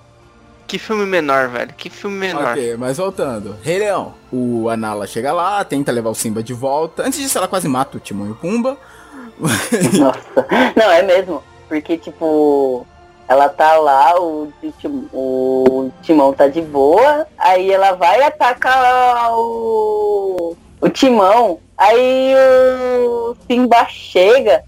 Que filme menor, velho. Que filme menor. Ok, mas voltando. Rei Leão. O Anala chega lá, tenta levar o Simba de volta. Antes disso, ela quase mata o Timão e o Pumba. Nossa. Não, é mesmo. Porque, tipo, ela tá lá, o, Tim- o Timão tá de boa, aí ela vai atacar o, o Timão, aí o Simba chega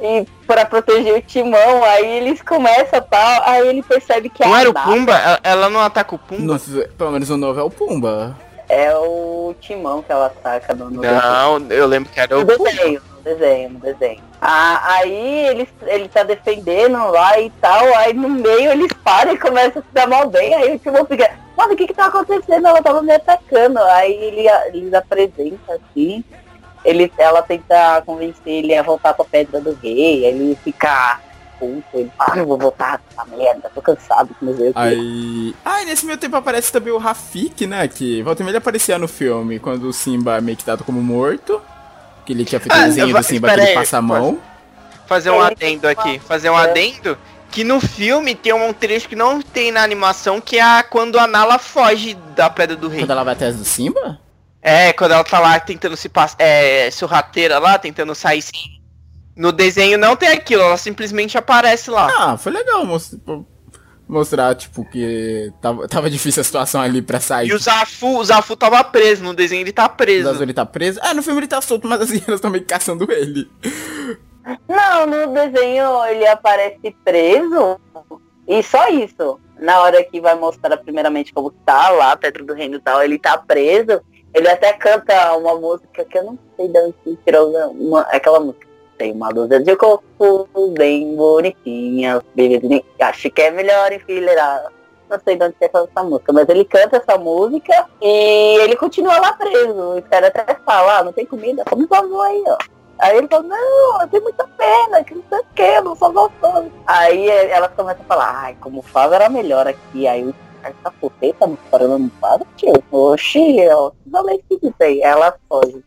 e para proteger o Timão, aí eles começam tal, aí ele percebe que Não a era o Pumba? Ela- Ela não ataca o Pumba? Nossa, pelo menos o novo é o Pumba. é o Timão que ela ataca no, no Não, eu lembro que era o Pumba. desenho, desenho, no desenho. Ah, aí ele, ele tá defendendo lá e tal, aí no meio eles param e começam a se dar mal bem, aí o Timão fica, mano, o que que tá acontecendo? Ela tava me atacando. Aí ele, eles apresentam assim, ele, ela tenta convencer ele a voltar pra pedra do rei, ele fica puto, ele fala, ah, vou voltar essa merda, tô cansado, o quê. Aí. Ah, e nesse meio tempo aparece também o Rafik, né? Que volta e meia aparecia no filme quando o Simba é meio que dado como morto. Que ele tinha feito o Ah, desenho va- do Simba que ele aí, passa a mão. Fazer um adendo aqui. Fazer um adendo que no filme tem um trecho que não tem na animação, que é a- quando a Nala foge da Pedra do Rei. Quando ela vai atrás do Simba? É, quando ela tá lá tentando se passar. É, sorrateira lá, tentando sair sim. No desenho não tem aquilo, ela simplesmente aparece lá. Ah, foi legal mos- mostrar, tipo, que tava, tava difícil a situação ali pra sair. E o Zafu, o Zafu tava preso, no desenho ele tá O preso. Azul ele tá preso. Ah, no filme ele tá solto, mas as hienas estão meio que caçando ele. Não, no desenho ele aparece preso e só isso. Na hora que vai mostrar primeiramente como tá lá, Pedro do Reino e tal, ele tá preso. Ele até canta uma música que eu não sei de onde se tirou uma, aquela música. Tem uma dúzia de corpo bem bonitinha, acho que é melhor enfileirar. Não sei de onde é essa música, mas ele canta essa música e ele continua lá preso. Os caras até falam, ah, não tem comida, come sua avó aí, ó. Aí ele falou, não, eu tenho muita pena, que não sei o que, eu não sou gostoso. Aí elas começam a falar, ai, como o Fábio era melhor aqui. Aí o cara tá puteta, não parando no Fábio, tio. Oxi, eu falei esquisito aí. Ela foge.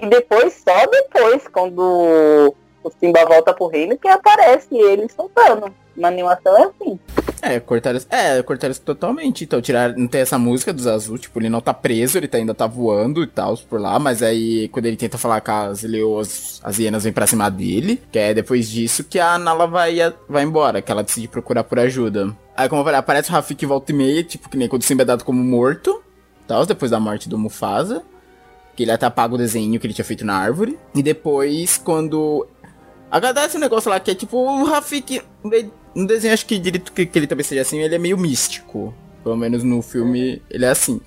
E depois, só depois, quando o Simba volta pro reino, que aparece ele soltando. Na animação é assim. É, cortaram, é, cortaram isso totalmente. Então, tiraram, não tem essa música dos azul, tipo, ele não tá preso, ele tá, ainda tá voando e tal, por lá, mas aí quando ele tenta falar com as leoas, as hienas vêm pra cima dele, que é depois disso que a Nala vai, vai embora, que ela decide procurar por ajuda. Aí, como eu falei, aparece o Rafik volta e meia, tipo, que nem quando o Simba é dado como morto, tal, depois da morte do Mufasa, que ele até apaga o desenho que ele tinha feito na árvore, e depois, quando Acontece um negócio lá que é tipo o Rafik. No desenho, acho que direito que, que ele também seja assim, ele é meio místico. Pelo menos no filme ele é assim.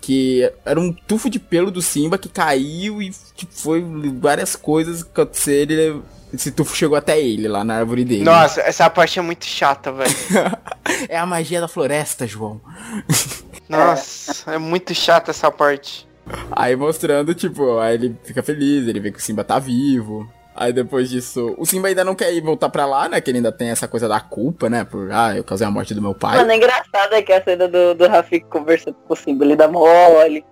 Que era um tufo de pelo do Simba que caiu e tipo, foi várias coisas que aconteceram. Ele, esse tufo chegou até ele lá na árvore dele. Nossa, essa parte é muito chata, velho. é a magia da floresta, João. Nossa, é muito chata essa parte. Aí mostrando, tipo, aí ele fica feliz, ele vê que o Simba tá vivo. Aí depois disso, o Simba ainda não quer ir voltar pra lá, né? Que ele ainda tem essa coisa da culpa, né? Por, ah, eu causei a morte do meu pai. Mano, é engraçado é que a cena do, do Rafik conversando com o Simba, ele dá mole,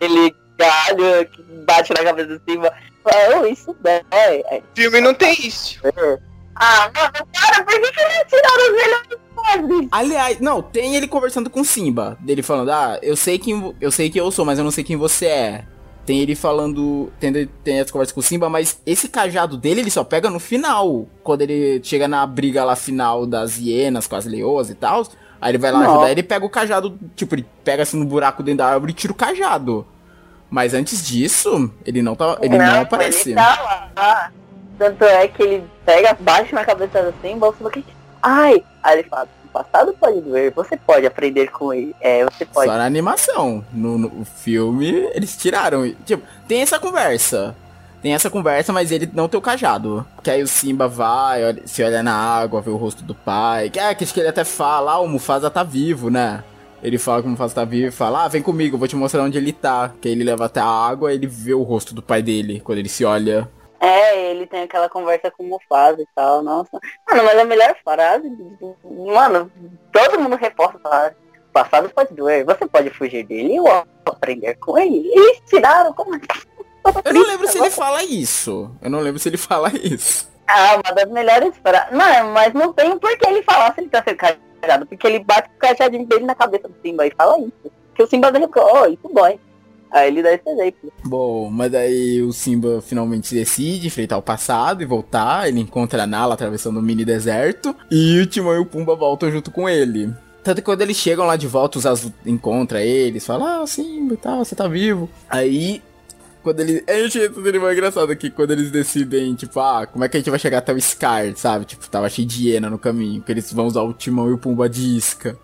ele galho que bate na cabeça do Simba. Fala, oh, isso dói. Aí, Filme não tem isso. Ah, mano, cara, por que, que eles tiraram os melhores? Aliás, não, tem ele conversando com Simba. Dele falando, ah, eu sei quem eu sei quem eu sou, mas eu não sei quem você é. Tem ele falando. Tem, tem essa conversa com o Simba, mas esse cajado dele ele só pega no final. Quando ele chega na briga lá final das hienas com as leoas e tal. Aí ele vai lá Não. ajudar, ele pega o cajado, tipo, ele pega assim no buraco dentro da árvore e tira o cajado. Mas antes disso, ele não tá. Ele não, aparece. Ele tá lá. Tanto é que ele pega, bate na cabeça do Simba, o Simba que. Ai! Aí ele fala, o passado pode doer, você pode aprender com ele. É, você pode. Só na animação. No, no filme, eles tiraram. Tipo, tem essa conversa. Tem essa conversa, mas ele não tem o cajado. Que aí o Simba vai, olha- se olha na água, vê o rosto do pai. Que, é, que acho que ele até fala, ah, o Mufasa tá vivo, né? Ele fala que o Mufasa tá vivo e fala, ah, vem comigo, vou te mostrar onde ele tá. Que aí ele leva até a água e ele vê o rosto do pai dele, quando ele se olha. É, ele tem aquela conversa com o Mufasa e tal, nossa. Mano, mas a melhor frase, mano, todo mundo reforça a frase. O passado pode doer, você pode fugir dele ou aprender com ele. Eles tiraram, como assim? Eu não lembro se ele fala isso. Eu não lembro se ele fala isso. Ah, uma das melhores frases. Não, mas não tem por que ele falar se ele tá sendo cajado, porque ele bate com o cajadinho dele na cabeça do Simba e fala isso. Que o Simba dele ficou, oh, isso dói. Aí ele dá esse exemplo. Bom, mas daí o Simba finalmente decide enfrentar o passado e voltar. Ele encontra a Nala atravessando um mini deserto. E o Timão e o Pumba voltam junto com ele. Tanto que quando eles chegam lá de volta, os Azul encontra eles, falam, ah, Simba e tal, você tá vivo. Aí, quando eles. Eu achei tudo animal engraçado aqui, quando eles decidem, tipo, ah, como é que a gente vai chegar até o Scar, sabe? Tipo, tava cheio de hiena no caminho, que eles vão usar o Timão e o Pumba de isca.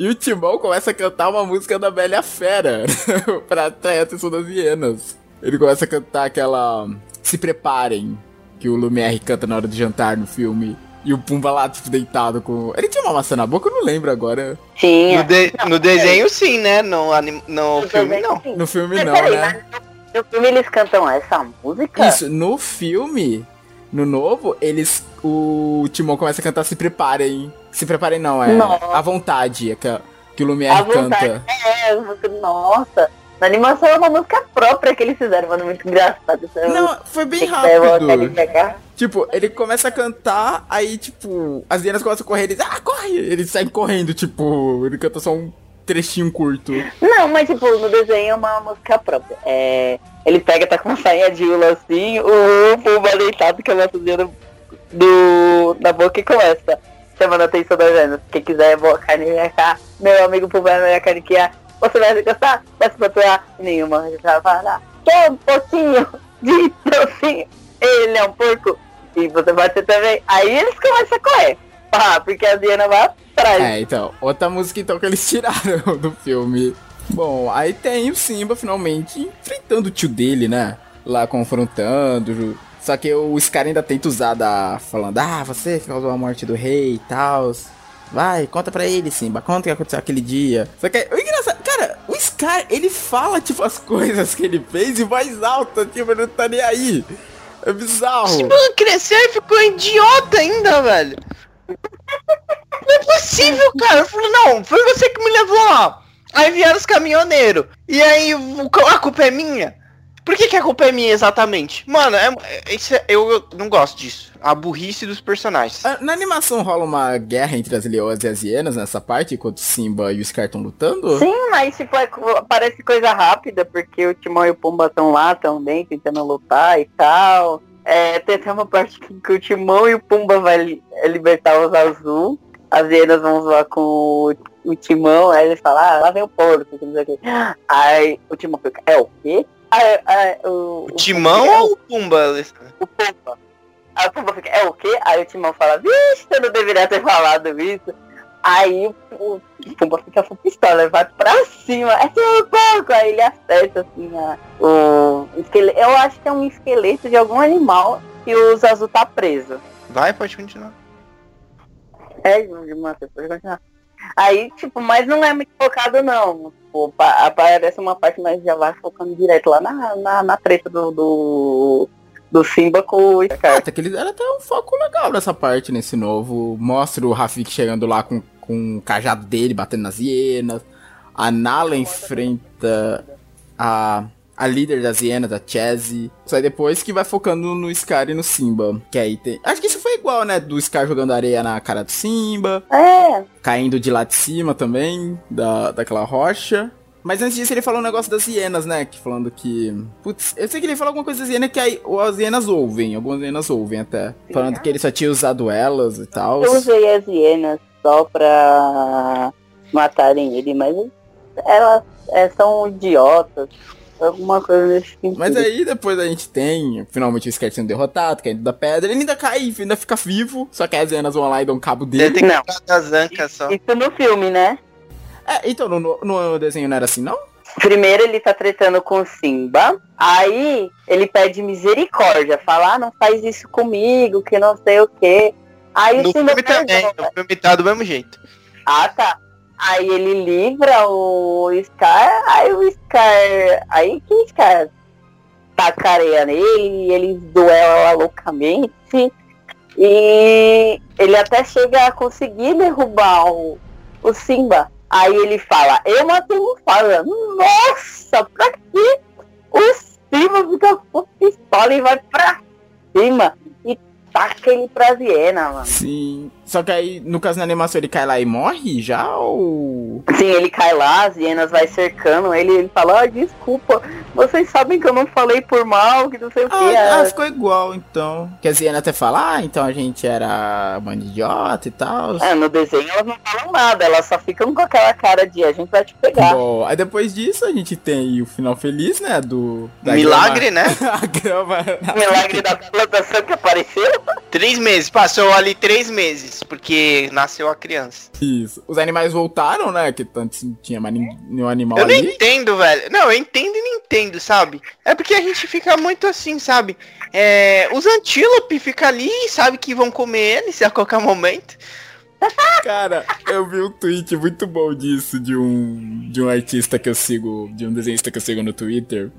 E o Timão começa a cantar uma música da Bela Fera pra atrair a atenção das hienas. Ele começa a cantar aquela Se Preparem, que o Lumière canta na hora de jantar no filme. E o Pumba lá, tipo, deitado com. Ele tinha uma maçã na boca, eu não lembro agora. Tinha. No, de- no desenho sim, né? No, anim- no filme não. Sim. No filme Mas não, peraí, né? mas No filme eles cantam essa música? Isso, no filme, no novo, eles. O Timão começa a cantar Se Preparem. Se Preparem não, é. Nossa. A vontade, que, que o Lumière vontade. canta. É, nossa. Na animação é uma música própria que eles fizeram, mano, muito engraçado. Essa Não, foi bem que ele rápido. Tipo, ele começa a cantar, aí, tipo, as hienas começam a correr, eles, ah, corre! Eles saem correndo, tipo, ele canta só um trechinho curto. Não, mas tipo, no desenho é uma música própria. É, ele pega, tá com uma sainha de ula assim, o Pumba deitado com a maçãzinha do, do, na boca e começa. Chamando a atenção das vendas. Quem quiser boa carne cá, meu amigo Pumba é minha carne que é. Você vai gostar? Vai se procurar? Nenhuma. Já lá. Quer um pouquinho de trocinho? Ele é um porco. E você vai ter também. Aí eles começam a correr. Ah, porque a Diana vai atrás. É, então, outra música então que eles tiraram do filme. Bom, aí tem o Simba finalmente enfrentando o tio dele, né? Lá confrontando. Só que o Scar ainda tenta usar da. falando, ah, você causou a morte do rei e tal. Vai, conta pra ele, Simba, conta o que aconteceu aquele dia. Só que o engraçado, cara, o Scar, ele fala, tipo, as coisas que ele fez em voz alta, tipo, ele não tá nem aí. É bizarro. Mano, cresceu e ficou idiota ainda, velho. Não é possível, cara. Eu falei, não, foi você que me levou lá. Aí vieram os caminhoneiros. E aí a culpa é minha? Por que, que a culpa é minha exatamente? Mano, é, é- isso é- eu, eu não gosto disso. A burrice dos personagens. Ah, Na animação rola uma guerra entre as leoas e as hienas nessa parte, enquanto o Simba e o Scar estão lutando? Sim, mas tipo, é parece coisa rápida, porque o Timão e o Pumba estão lá também, tentando lutar e tal. É, tem até uma parte que o Timão e o Pumba vai li- é, libertar os azul. As hienas vão zoar com o, o Timão, aí eles falam, ah, lá vem o porco, que não sei o quê. Aí o Timão fica, é o quê? Aí, aí, o, O Timão "É ou o Pumba? o Pumba. Aí o Pumba fica, é o quê? Aí o Timão fala, vixe, eu não deveria ter falado isso. Aí o, o Pumba fica com pistola, vai pra cima, é seu porco! Aí ele acerta assim a, o esqueleto. Eu acho que é um esqueleto de algum animal que o Zazu tá preso. Vai, pode continuar. É, uma pode continuar. Aí, tipo, mas não é muito focado não. Tipo, pa- aparece uma parte, mas já vai focando direto lá na, na, na treta do, do, do Simba com o Scar. Até que eles deram até um foco legal nessa parte, nesse novo. Mostra o Rafik chegando lá com, com o cajado dele, batendo nas hienas. A Nala enfrenta a, a líder das hienas, a Chazzy. Só aí depois que vai focando no Scar e no Simba. Que aí tem. Acho que isso foi igual, né? Do Scar jogando areia na cara do Simba. É, Caindo de lá de cima também, da, daquela rocha. Mas antes disso ele falou um negócio das hienas, né? Que falando que. Putz, eu sei que ele falou alguma coisa das hienas que aí, as hienas ouvem, algumas hienas ouvem até. Falando que ele só tinha usado elas e tal. eu usei as hienas só pra matarem ele, mas elas é, são idiotas. Alguma coisa nesse sentido. Mas aí depois a gente tem finalmente o Scar sendo derrotado, caindo da pedra. Ele ainda cai, ainda fica vivo. Só que as hienas vão lá e dão cabo Ele dele. tem que Não. ficar só. Isso no filme, né? É, então no, no- no desenho não era assim, não? Primeiro ele tá tretando com o Simba, aí ele pede misericórdia, fala, ah, não faz isso comigo, que não sei o quê. Aí No o Simba filme também, no filme tá do mesmo jeito. Ah, tá. Aí ele livra o Scar, aí o Scar. Aí que Scar taca areia nele, eles duelam loucamente. E ele até chega a conseguir derrubar o, o Simba. Aí ele fala, eu matei o Mufasa. Nossa, pra que o Simba fica com pistola e vai pra cima? E taca ele pra Viena, mano. Sim. Só que aí, no caso na animação, ele cai lá e morre já ou. Sim, ele cai lá, as hienas vai cercando ele, ele fala, ah, desculpa, vocês sabem que eu não falei por mal, que não sei o que. Ah, ah, ficou igual então. Que a Ziana até fala, ah, então a gente era um de idiota e tal. É, no desenho elas não falam nada, elas só ficam com aquela cara de a gente vai te pegar. Bom, aí depois disso a gente tem o final feliz, né? Do. da Milagre, né? grama- a grama. Milagre da plantação que apareceu. Três meses, passou ali três meses, porque nasceu a criança. Isso. Os animais voltaram, né? Que antes não tinha mais nenhum animal Eu não ali. entendo, velho. Não, eu entendo e não entendo, sabe? É porque a gente fica muito assim, sabe? É, os antílope ficam ali, sabe que vão comer eles a qualquer momento. Cara, eu vi um tweet muito bom disso de um de um artista que eu sigo, de um desenhista que eu sigo no Twitter,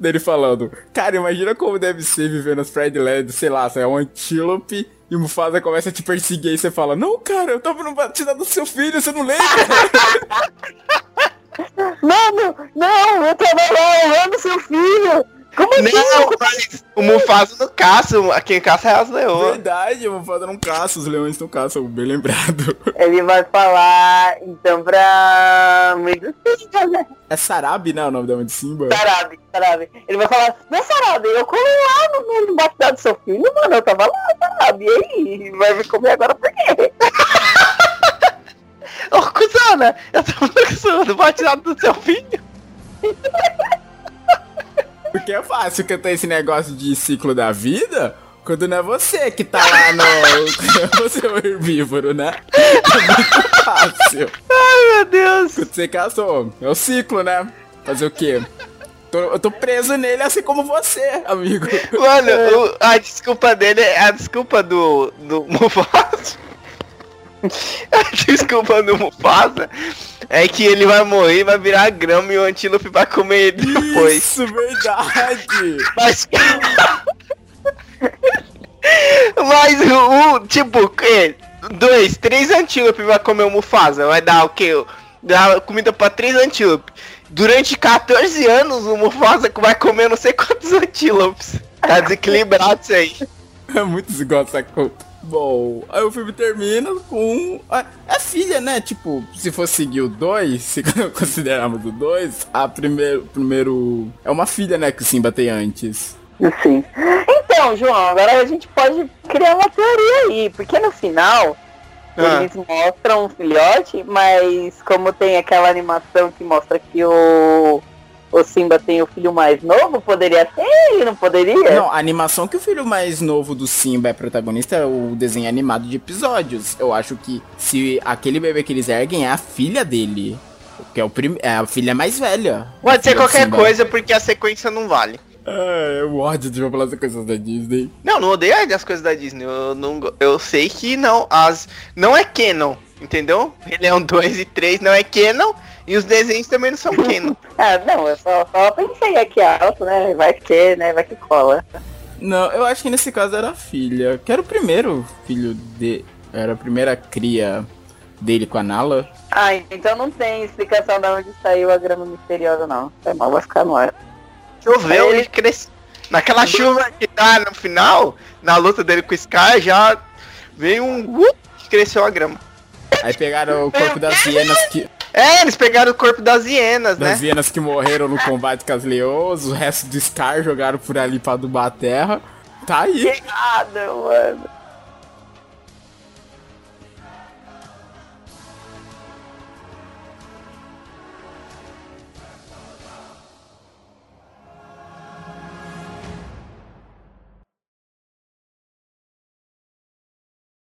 dele falando: "Cara, imagina como deve ser viver nas Pride Lands, sei lá, é um antílope e o Mufasa começa a te perseguir e você fala: "Não, cara, eu tava no batizado do seu filho, você não lembra?" Mano, não, eu tava lá, eu amo seu filho. Como assim? Não, mas o Mufasa não caça, quem caça é as leoas. Verdade, o Mufasa não caça, os leões não caçam, bem lembrado. Ele vai falar, então, pra mãe do Simba, né? É Sarabi, né, o nome da mãe de Simba? Sarabi, Sarabi. Ele vai falar, não, Sarabi, eu colei lá no, no batizado do seu filho, mano, eu tava lá, Sarabi, e aí? Vai me comer agora por quê? Ô, Cusana, eu tô no batizado do seu filho. Porque é fácil cantar esse negócio de ciclo da vida quando não é você que tá lá no. você é o herbívoro, né? É muito fácil. Ai, meu Deus. Quando você casou, é o ciclo, né? Fazer o quê? Eu tô preso nele assim como você, amigo. Mano, o- a desculpa dele, é a desculpa do, do Mufasa. A desculpa do Mufasa é que ele vai morrer, vai virar grama e o antílope vai comer ele depois. Isso, verdade. Mas. Mas o, o- tipo, que, dois, três antílopes vai comer o Mufasa. Vai dar o quê? Dar comida pra três antílopes. Durante 14 anos o Mufasa vai comer não sei quantos antílopes. Tá desequilibrado isso aí. É muito desigual essa conta. Bom, aí o filme termina com. A, a filha, né? Tipo, se for seguir o 2, se considerarmos o 2, a primeiro, primeiro. É uma filha, né? Que o Simba tem antes. Sim. Então, João, agora a gente pode criar uma teoria aí, porque no final Ah. eles mostram um filhote, mas como tem aquela animação que mostra que o, o Simba tem o filho mais novo, poderia ser ele, não poderia? Não, a animação que o filho mais novo do Simba é protagonista é o desenho animado de episódios. Eu acho que se aquele bebê que eles erguem é a filha dele. Que é, o prim... é a filha mais velha. Pode ser qualquer Simba. coisa porque a sequência não vale. É, eu ódio de falar essas coisas da Disney. Não, não odeio as coisas da Disney. Eu, não, eu sei que não. As. Não é canon, entendeu? Rei Leão 2 e 3 não é canon. E os desenhos também não são canon. Ah, não, eu só, só pensei aqui alto, né? Vai que, né? Vai que cola. Não, eu acho que nesse caso era a filha. Que era o primeiro filho de. Era a primeira cria dele com a Nala. Ah, então não tem explicação de onde saiu a grama misteriosa, não. Foi mal, vai ficar no ar. Choveu Ele- e cresceu. Naquela chuva que dá no final, na luta dele com o Scar, já veio um... Uh, que cresceu a grama. Aí pegaram o corpo das hienas que. É, eles pegaram o corpo das hienas, Das né? hienas que morreram no combate com as leões, o resto do Scar jogaram por ali pra adubar a terra. Tá aí. Nada, mano.